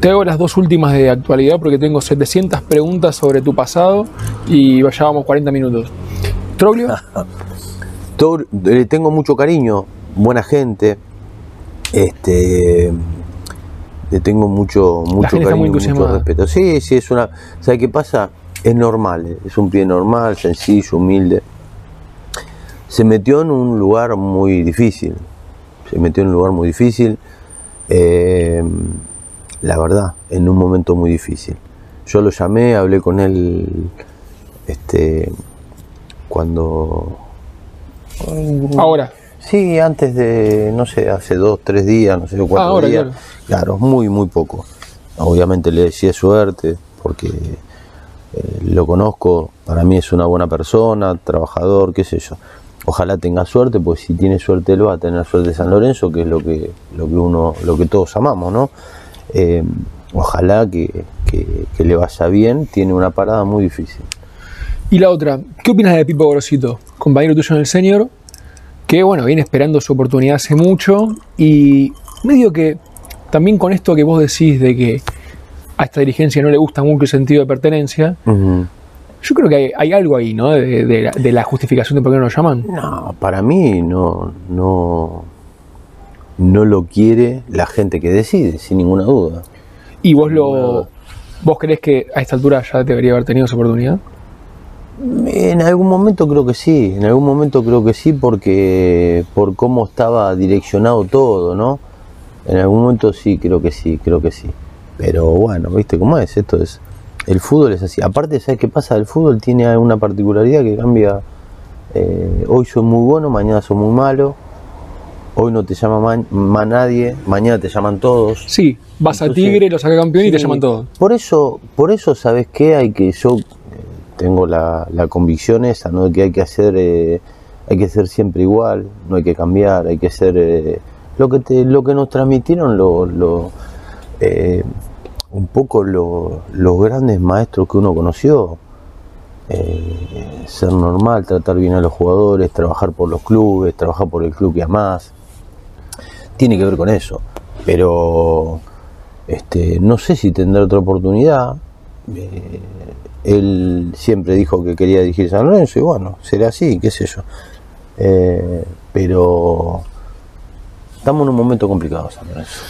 Te hago las dos últimas de actualidad porque tengo 700 preguntas sobre tu pasado y ya vamos 40 minutos. Troglio, le tengo mucho cariño, buena gente. Este le tengo mucho, mucho cariño, mucho respeto. Sí, sí, es una. ¿Sabes qué pasa? Es normal, eh, es un pie normal, sencillo, humilde. Se metió en un lugar muy difícil. Se metió en un lugar muy difícil. eh, la verdad, en un momento muy difícil. Yo lo llamé, hablé con él este, cuando ahora. Sí, antes de, no sé, hace dos, tres días, no sé, cuatro Ah, ahora, días. claro. Claro, muy, muy poco. Obviamente le decía suerte, porque eh, lo conozco, para mí es una buena persona, trabajador, qué sé yo. Ojalá tenga suerte, pues si tiene suerte él va a tener suerte San Lorenzo, que es lo que, lo que uno, lo que todos amamos, ¿no? Eh, ojalá que, que- que le vaya bien, tiene una parada muy difícil. Y la otra, ¿qué opinas de Pipo Grosito, compañero tuyo en el senior? Que bueno, viene esperando su oportunidad hace mucho y medio que también con esto que vos decís de que a esta dirigencia no le gusta mucho el sentido de pertenencia, yo creo que hay, hay algo ahí, ¿no? De, de la, de la justificación de por qué no lo llaman. No, para mí no, no, no lo quiere la gente que decide, sin ninguna duda. Y vos lo. ¿Vos creés que a esta altura ya debería haber tenido esa oportunidad? En algún momento creo que sí, en algún momento creo que sí porque por cómo estaba direccionado todo, ¿no? En algún momento sí, creo que sí, creo que sí. Pero bueno, ¿viste cómo es? Esto es el fútbol es así. Aparte, ¿sabes qué pasa? El fútbol tiene una particularidad que cambia. eh, hoy soy muy bueno, mañana soy muy malo. Hoy no te llama ma- más nadie, mañana te llaman todos. Sí, vas a Tigre, lo saca campeón y te llaman todos. Por eso, por eso, ¿sabes qué? Hay que, yo eh, tengo la, la convicción esa, ¿no? De que hay que hacer, eh, hay que ser siempre igual, no hay que cambiar, hay que ser eh, lo que te, lo que nos transmitieron lo, lo, eh, un poco lo- los grandes maestros que uno conoció. Eh, ser normal, tratar bien a los jugadores, trabajar por los clubes, trabajar por el club que amás. Tiene que ver con eso. Pero este, no sé si tendrá otra oportunidad. Eh, él siempre dijo que quería dirigir San Lorenzo y bueno, será así, qué sé yo. Eh, pero estamos en un momento complicado, San Lorenzo.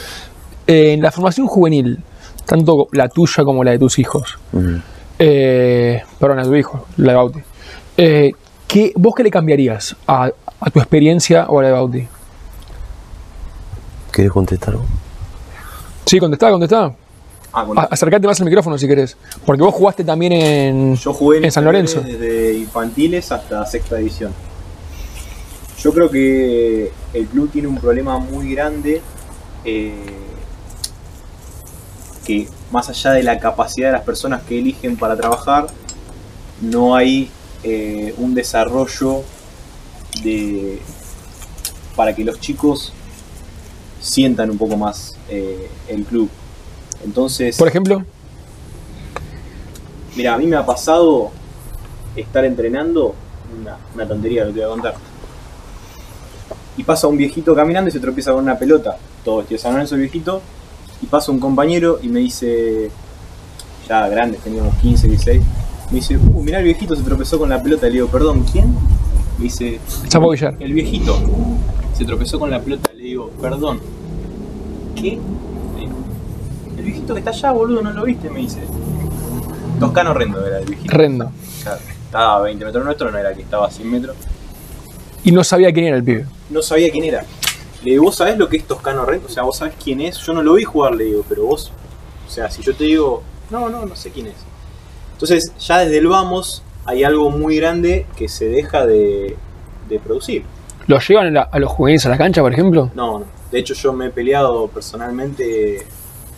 En la formación juvenil, tanto la tuya como la de tus hijos, Mm. eh, perdón, a tu hijo, la de Bauti, eh, ¿qué, ¿vos qué le cambiarías a, a tu experiencia o a la de Bauti? ¿Querés contestar vos? Sí, contestá, contestá. Ah, bueno, Acercate más al micrófono si querés. Porque vos jugaste también en, yo jugué en San Lorenzo. desde infantiles hasta sexta división. Yo creo que el club tiene un problema muy grande eh, que más allá de la capacidad de las personas que eligen para trabajar, no hay eh, un desarrollo de para que los chicos sientan un poco más eh, el club. Entonces, Por ejemplo, Mira, a mí me ha pasado estar entrenando, una, una tontería lo que te voy a contar. Y pasa un viejito caminando y se tropieza con una pelota, todo de San Lorenzo el viejito, y pasa un compañero y me dice, ya grandes, teníamos 15, 16, me dice, uh, mirá el viejito se tropezó con la pelota, le digo, perdón, ¿quién? Me dice, Chapo Villar. el viejito se tropezó con la pelota, le digo, perdón, ¿qué? El viejito que está allá, boludo, ¿no lo viste? Me dice. Toscano Rendo era el viejito. Rendo. Claro, estaba a 20 metros nuestro, no era que estaba a 100 metros. Y no sabía quién era el pibe. No sabía quién era. Le digo, ¿vos sabés lo que es Toscano Rendo? O sea, ¿vos sabés quién es? Yo no lo vi jugar, le digo, pero vos. O sea, si yo te digo, no, no, no sé quién es. Entonces, ya desde el vamos hay algo muy grande que se deja de, de producir. ¿Los llevan a, los juveniles a la cancha, por ejemplo? No, no. De hecho, yo me he peleado personalmente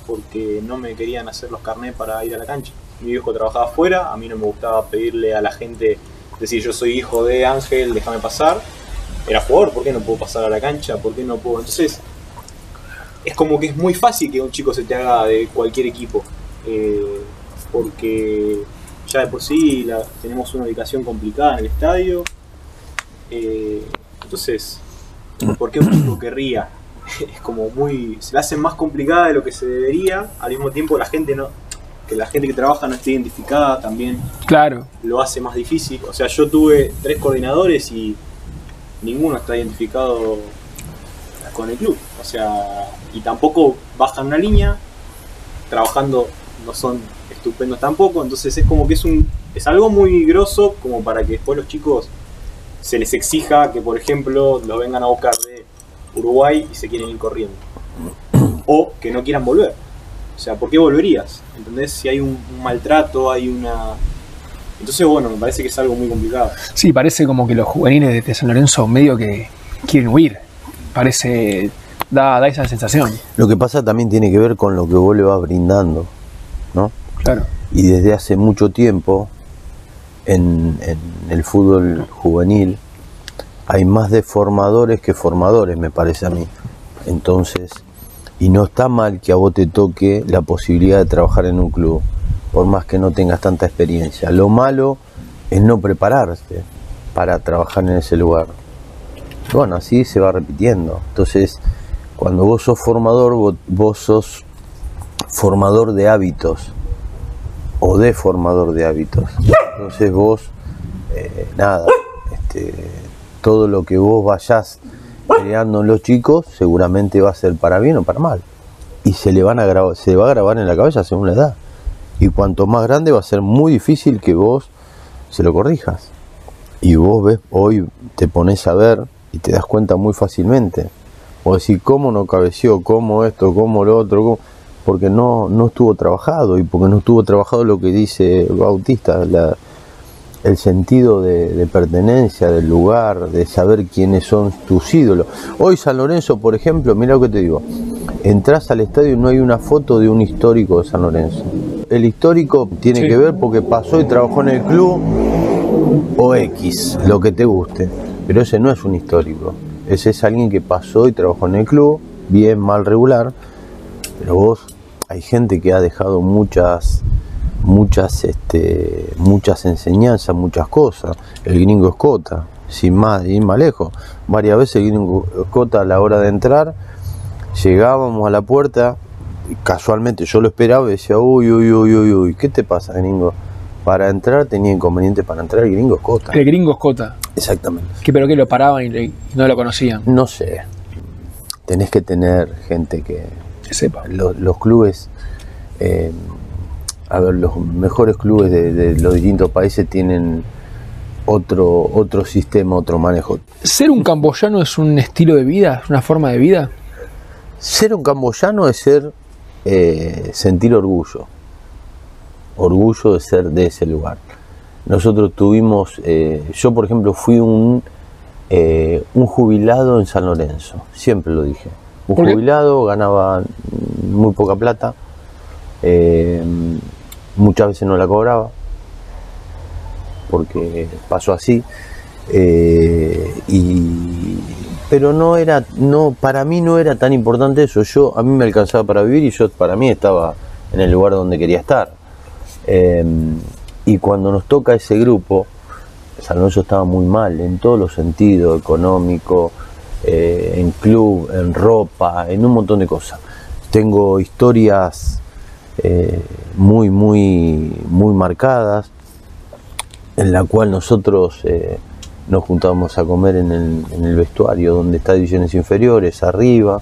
porque no me querían hacer los carnés para ir a la cancha. Mi viejo trabajaba afuera, a mí no me gustaba pedirle a la gente, decir yo soy hijo de Ángel, déjame pasar. Era jugador, ¿por qué no puedo pasar a la cancha? ¿Por qué no puedo? Entonces, es como que es muy fácil que un chico se te haga de cualquier equipo. eh, porque ya de por sí tenemos una ubicación complicada en el estadio. eh, entonces, ¿por qué un chico querría? Es como muy. se la hace más complicada de lo que se debería. Al mismo tiempo, la gente no. que la gente que trabaja no esté identificada también Claro. lo hace más difícil. O sea, yo tuve tres coordinadores y ninguno está identificado con el club. O sea, y tampoco bajan una línea, trabajando no son estupendos tampoco. Entonces es como que es un es algo muy grosso como para que después los chicos se les exija que, por ejemplo, los vengan a buscar de Uruguay y se quieren ir corriendo. O que no quieran volver. O sea, ¿por qué volverías? ¿Entendés? Si hay un, un maltrato, hay una... Entonces, bueno, me parece que es algo muy complicado. Sí, parece como que los juveniles de- de San Lorenzo medio que quieren huir. Parece. Da, da esa sensación. Lo que pasa también tiene que ver con lo que vos le vas brindando, ¿no? Claro. Y desde hace mucho tiempo en, en el fútbol juvenil hay más de formadores que formadores, me parece a mí. Entonces, y no está mal que a vos te toque la posibilidad de trabajar en un club, por más que no tengas tanta experiencia. Lo malo es no prepararse para trabajar en ese lugar. Bueno, así se va repitiendo. Entonces, cuando vos sos formador, vos, vos sos formador de hábitos o de formador de hábitos. Entonces vos, eh, nada, este, todo lo que vos vayas creando en los chicos seguramente va a ser para bien o para mal. Y se le van a grabar, se va a grabar en la cabeza según la edad. Y cuanto más grande va a ser muy difícil que vos se lo corrijas. Y vos ves, hoy te pones a ver y te das cuenta muy fácilmente. O decir, ¿cómo no cabeció? ¿Cómo esto? ¿Cómo lo otro? ¿Cómo? Porque no, no estuvo trabajado y porque no estuvo trabajado lo que dice Bautista, la- el sentido de, de pertenencia del lugar, de saber quiénes son tus ídolos. Hoy San Lorenzo, por ejemplo, mira lo que te digo, entras al estadio y no hay una foto de un histórico de San Lorenzo. El histórico tiene Sí. que ver porque pasó y trabajó en el club o X, lo que te guste. Pero ese no es un histórico. Ese es alguien que pasó y trabajó en el club, bien, mal, regular. Pero vos, hay gente que ha dejado muchas, muchas, este, muchas enseñanzas, muchas cosas. El gringo Escota, sin más, ir más lejos. Varias veces el gringo Escota a la hora de entrar, llegábamos a la puerta, y casualmente yo lo esperaba y decía, uy, uy, uy, uy, uy, ¿qué te pasa, gringo? Para entrar tenía inconveniente para entrar el gringo Escota. El gringo Escota. Exactamente. Que pero que lo paraban y, y no lo conocían. No sé. Tenés que tener gente que. Sepa. lo- Los, clubes. eh, a ver, los mejores clubes de, de los distintos países tienen otro, otro sistema, otro manejo. ¿Ser un camboyano es un estilo de vida? ¿Es una forma de vida? Ser un camboyano es ser eh, sentir orgullo, orgullo de ser de ese lugar. Nosotros tuvimos, eh, yo por ejemplo fui un, un jubilado en San Lorenzo, siempre lo dije. Un jubilado ganaba muy poca plata, eh, muchas veces no la cobraba, porque pasó así. eh, y, pero no era, no, para mí no era tan importante eso. Yo, a mí me alcanzaba para vivir y yo para mí estaba en el lugar donde quería estar. Eh, y cuando nos toca ese grupo, San Lorenzo estaba muy mal en todos los sentidos, económico, eh, en club, en ropa, en un montón de cosas. Tengo historias eh, muy, muy, muy marcadas, en la cual nosotros eh, nos juntábamos a comer en el, en el vestuario donde está divisiones inferiores, arriba,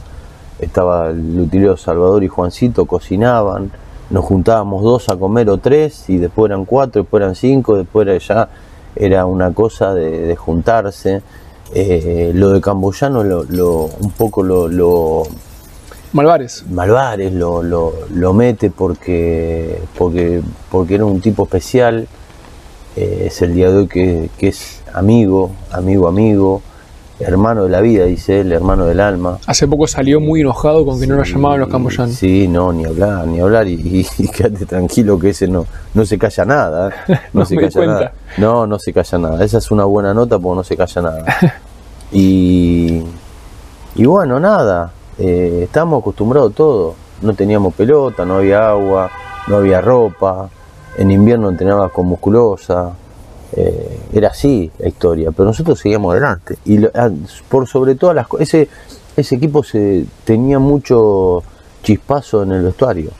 estaba el utilero Salvador y Juancito, cocinaban, nos juntábamos dos a comer o tres, y después eran cuatro, después eran cinco, después era ya era una cosa de, de juntarse. Eh, lo de Camboyano lo, lo- un poco lo, lo, Malvares. Malvares lo, lo, lo mete porque, porque, porque era un tipo especial. Eh, es el día de hoy que, que es amigo, amigo, amigo, hermano de la vida, dice él, hermano del alma. Hace poco salió muy enojado con que no nos llamaban los camboyanos. Sí, no, ni hablar, ni hablar. Y, y- y quédate tranquilo que ese no, no se calla nada. ¿eh? No, No se me calla nada. No, no se calla nada. Esa es una buena nota porque no se calla nada. Y, y bueno, nada. eh, estábamos acostumbrados a todo. No teníamos pelota, no había agua, no había ropa. En invierno entrenabas con musculosa. Eh, era así la historia, pero nosotros seguíamos adelante. Y lo- ah, por sobre todas las cosas, ese, ese equipo se tenía mucho chispazo en el vestuario.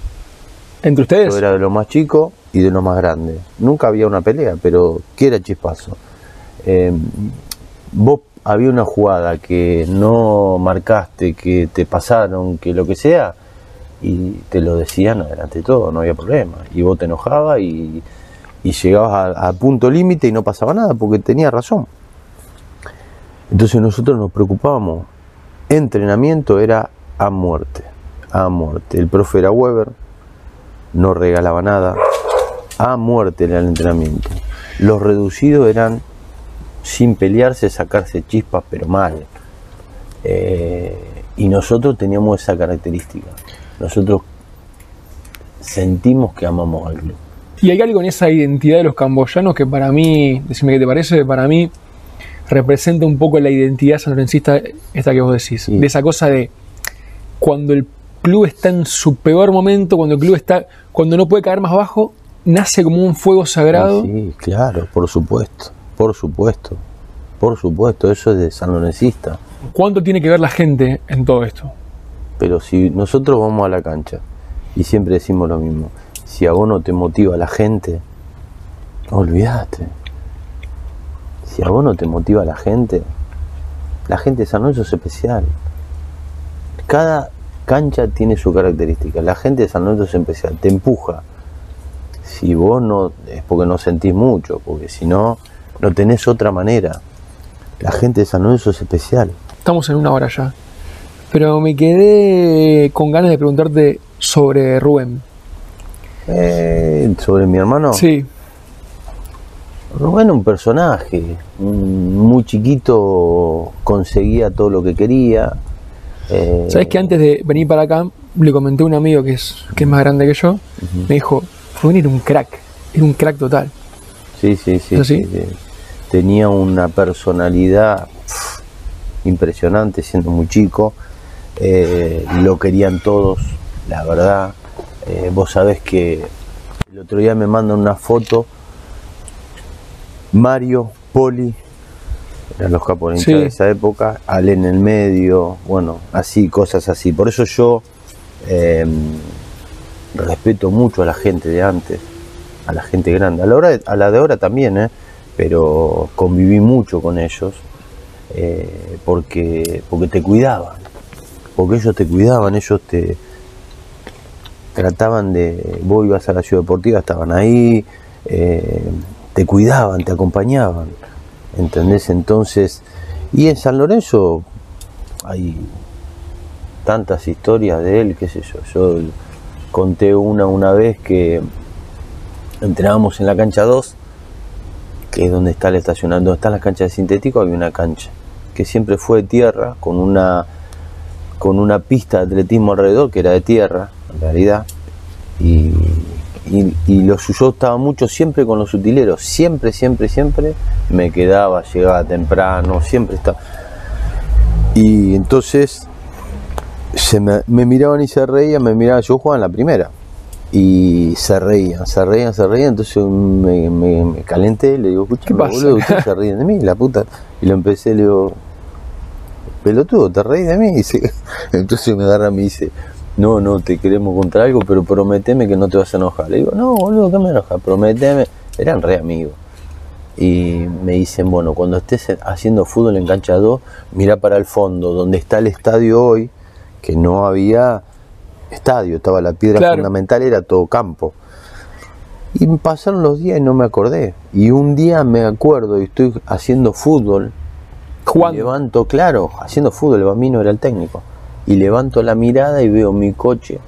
¿Entre ustedes? Yo era de lo más chico y de lo más grande. Nunca había una pelea, pero ¿qué era chispazo? Eh, vos había una jugada que no marcaste, que te pasaron, que lo que sea, y te lo decían adelante de todo, no había problema. Y vos te enojabas y, y llegabas a, a punto límite y no pasaba nada porque tenía razón. Entonces nosotros nos preocupábamos. Entrenamiento era a muerte, a muerte. El profe era Weber, no regalaba nada, a muerte era el entrenamiento. Los reducidos eran sin pelearse, sacarse chispas, pero mal. Eh, y nosotros teníamos esa característica. Nosotros sentimos que amamos al club. Y hay algo en esa identidad de los camboyanos que para mí, decime qué te parece, para mí representa un poco la identidad sanlorencista esta que vos decís. De esa cosa de cuando el club está en su peor momento, cuando el club está, cuando no puede caer más bajo, nace como un fuego sagrado. Ah, Sí, claro, por supuesto, por supuesto, por supuesto, eso es de San Lorencista. ¿Cuánto tiene que ver la gente en todo esto? Pero si nosotros vamos a la cancha y siempre decimos lo mismo, si a vos no te motiva la gente, olvídate. Si a vos no te motiva la gente, la gente de San es especial. Cada cancha tiene su característica. La gente de San Lorenzo es especial, te empuja. Si vos no, es porque no sentís mucho, porque si no, no tenés otra manera. La gente de San Lorenzo es especial. Estamos en una hora ya. Pero me quedé con ganas de preguntarte sobre Rubén. Eh, sobre mi hermano. Sí, Rubén un personaje, un- muy chiquito conseguía todo lo que quería. eh, ¿Sabes que antes de venir para acá le comenté a un amigo que es, que es más grande que yo? Me dijo, Rubén era un crack, era un crack total. Sí, sí, sí. Tenía una personalidad impresionante siendo muy chico. eh, lo querían todos, la verdad. Eh, vos sabés que el otro día me mandan una foto. Mario, Poli, eran los capos de hinchada Sí. de esa época, Ale en el medio, bueno, así, cosas así. Por eso yo eh, respeto mucho a la gente de antes, a la gente grande, a la, hora de- a la de ahora también, ¿eh? pero conviví mucho con ellos eh, porque, porque te cuidaban, porque ellos te cuidaban, ellos te trataban de, vos ibas a la ciudad deportiva, estaban ahí, eh, te cuidaban, te acompañaban, ¿entendés? Entonces, y en San Lorenzo hay tantas historias de él, qué sé yo. Yo conté una una vez que entrenábamos en la cancha 2, que es donde está el estacionamiento, donde están las canchas de sintético, había una cancha que siempre fue de tierra, con una, con una pista de atletismo alrededor, que era de tierra, en realidad, y, y, y lo suyo estaba mucho siempre con los utileros, siempre, siempre, siempre me quedaba, llegaba temprano, siempre estaba. Y entonces se me, me miraban y se reían, me miraban, yo jugaba en la primera. Y se reían, se reían, se reían, entonces me, me, me calenté, le digo, escucha, boludo, ustedes se ríen de mí, la puta. Y lo empecé, le digo, pelotudo, te reís de mí. Y dice- entonces me agarra y me dice, no, no, te queremos contar algo, pero prometeme que no te vas a enojar. Le digo, no, boludo, ¿qué me enoja? Prometeme. Eran re amigos. Y me dicen, bueno, cuando estés haciendo fútbol en cancha 2, mira para el fondo, donde está el estadio hoy, que no había estadio, estaba la piedra Claro. fundamental, era todo campo. Y pasaron los días y no me acordé. Y un día me acuerdo y estoy haciendo fútbol levanto, claro, haciendo fútbol, el bambino era el técnico. Y levanto la mirada y veo mi coche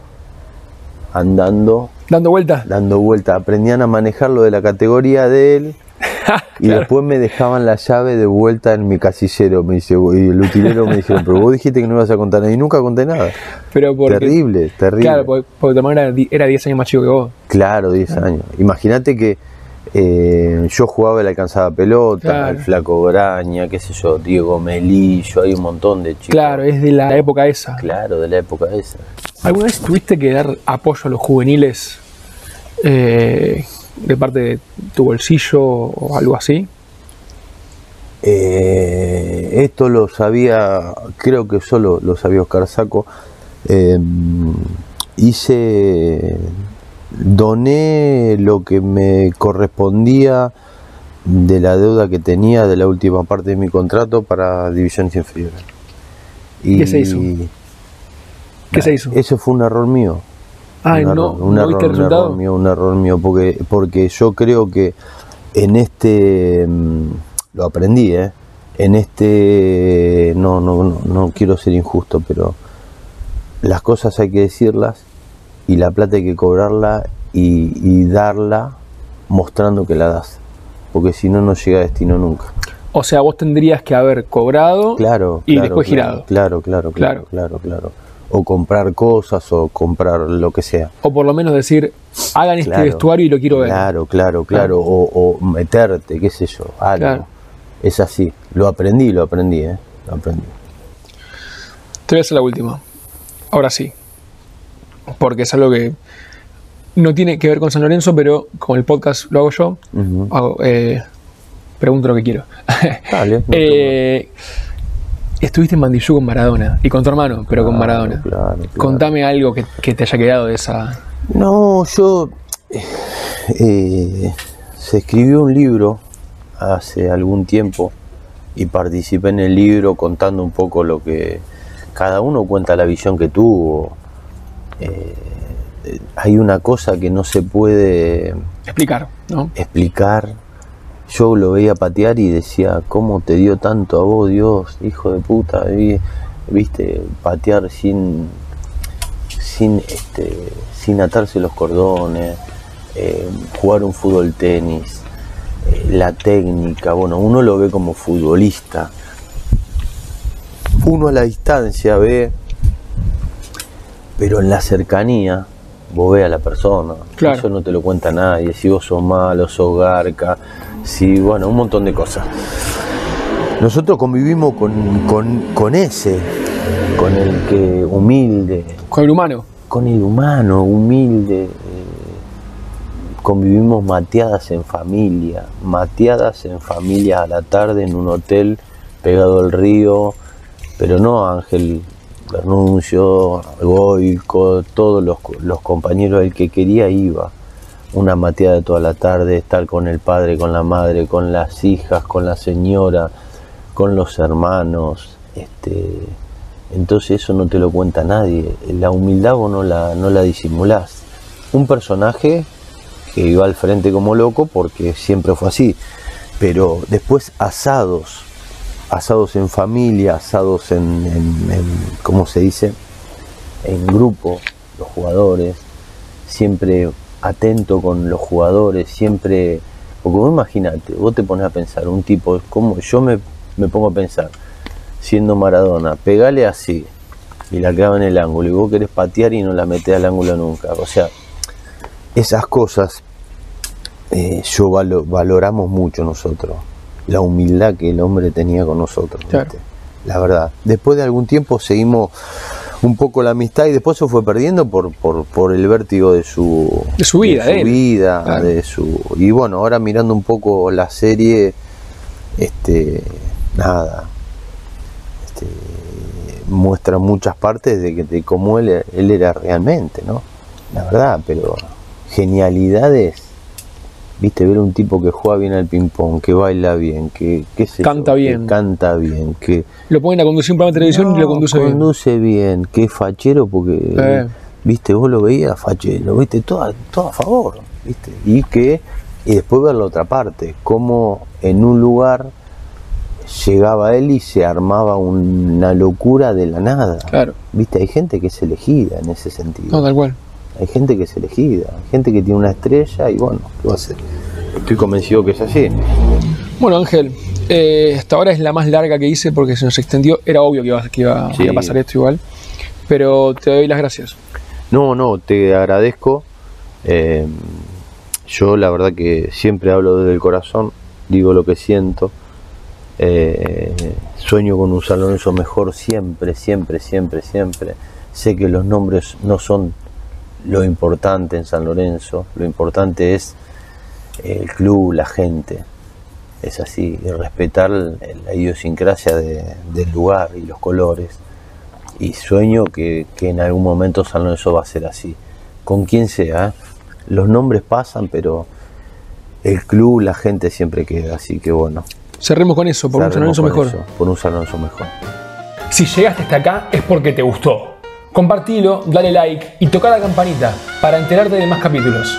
andando, Dando vueltas. dando vueltas. Aprendían a manejar lo de la categoría de él. Y Claro. después me dejaban la llave de vuelta en mi casillero. Me dice, y el utilero me dice, pero vos dijiste que no ibas a contar nada. Y nunca conté nada. Pero porque. terrible, terrible. Claro, porque, porque tu hermano era, era 10 años más chico que vos. Claro, 10 años. Imagínate que eh, yo jugaba le alcanzaba pelota, Claro. el flaco Graña, qué sé yo, Diego Melillo, hay un montón de chicos. Claro, es de la época esa. Claro, de la época esa. ¿Alguna vez tuviste que dar apoyo a los juveniles eh, de parte de tu bolsillo o algo así? Eh, esto lo sabía, creo que solo lo sabía Oscar Saco. Hice, doné lo que me correspondía de la deuda que tenía de la última parte de mi contrato para divisiones inferiores. Y ¿Qué se hizo? ¿Qué se hizo? Eso fue un error mío. Ay, un no, error, un ¿no error, un error mío, un error mío, porque, porque yo creo que en este, mm, lo aprendí, ¿eh? en este, no, no, no, no quiero ser injusto, pero las cosas hay que decirlas y la plata hay que cobrarla y, y darla mostrando que la das, porque si no, no llega a destino nunca. O sea, vos tendrías que haber cobrado Claro. y claro, después claro, girado. Claro, claro, claro, claro, claro. O comprar cosas o comprar lo que sea. O por lo menos decir, hagan este vestuario y lo quiero ver. Claro, claro, claro. O, o meterte, qué sé yo, algo. Es así. Lo aprendí, lo aprendí, ¿eh? Lo aprendí. Te voy a hacer la última. Ahora sí. Porque es algo que no tiene que ver con San Lorenzo, pero como el podcast lo hago yo, hago, eh, pregunto lo que quiero. Dale, Eh, estuviste en Mandillú con Maradona y con tu hermano, pero con Maradona. claro, claro. Contame algo que, que te haya quedado de esa. No, yo. eh, se escribió un libro hace algún tiempo y participé en el libro contando un poco lo que. Cada uno cuenta la visión que tuvo. Eh, hay una cosa que no se puede Explicar, ¿no? explicar. Yo lo veía patear y decía, ¿cómo te dio tanto a vos, Dios, hijo de puta? Vi- Viste, patear sin, sin, este, sin atarse los cordones, eh, jugar un fútbol tenis, eh, la técnica, bueno, uno lo ve como futbolista. Uno a la distancia ve, pero en la cercanía vos ves a la persona. Claro. Eso no te lo cuenta nadie. Si vos sos malo, sos garca, si, bueno, un montón de cosas. Nosotros convivimos con, con, con ese, con el que humilde, Con el humano. con el humano, humilde. eh, convivimos mateadas en familia, mateadas en familia a la tarde en un hotel pegado al río, pero no Ángel Bernuncio, Goico, todos los, los compañeros, el que quería iba. Una mateada toda la tarde, estar con el padre, con la madre, con las hijas, con la señora, con los hermanos. Este, entonces eso no te lo cuenta nadie. La humildad vos no la, no la disimulás. Un personaje que iba al frente como loco porque siempre fue así. Pero después asados, asados en familia, asados en, en- ¿cómo se dice? en grupo, los jugadores, siempre atento con los jugadores, siempre, porque vos imaginate, vos te pones a pensar, un tipo, como yo me, me pongo a pensar, siendo Maradona, pegale así y la clava en el ángulo y vos querés patear y no la metés al ángulo nunca, o sea, esas cosas eh, yo valo- valoramos mucho nosotros, la humildad que el hombre tenía con nosotros, Claro. ¿viste? la verdad. Después de algún tiempo seguimos un poco la amistad y después se fue perdiendo por, por, por el vértigo de su, De su vida, de su vida, Claro. de su y bueno, ahora mirando un poco la serie, este, nada, este, muestra muchas partes de, que- de cómo él, él era realmente, ¿no? La verdad, pero genialidades, viste, ver un tipo que juega bien al ping-pong, que baila bien, que, sé yo, Canta que bien. canta bien, que Lo ponen a conducir un programa de televisión y lo conduce bien. conduce bien, que es fachero porque, Eh. viste, vos lo veías fachero, viste, todo, todo a favor, viste, y que, y después ver la otra parte, cómo en un lugar llegaba él y se armaba una locura de la nada, Claro, viste, hay gente que es elegida en ese sentido, no, tal cual. Hay gente que es elegida, hay gente que tiene una estrella y bueno, ¿qué va a hacer? Estoy convencido que es así. Bueno, Ángel, eh, esta hora es la más larga que hice porque se nos extendió. Era obvio que iba, que iba- Sí. iba a pasar esto igual. Pero te doy las gracias. No, no, te agradezco. Eh, yo la verdad que siempre hablo desde el corazón, digo lo que siento. Eh, sueño con un San Lorenzo mejor siempre, siempre, siempre, siempre. Sé que los nombres no son lo importante en San Lorenzo, lo importante es el club, la gente. Es así, y respetar la idiosincrasia de- del lugar y los colores y sueño que, que en algún momento San Lorenzo va a ser así. Con quien sea, ¿eh? los nombres pasan, pero el club, la gente siempre queda, así que bueno. Cerremos con eso, por un San Lorenzo mejor. eso, por un San Lorenzo mejor. Si llegaste hasta acá es porque te gustó. Compartilo, dale like y toca la campanita para enterarte de más capítulos.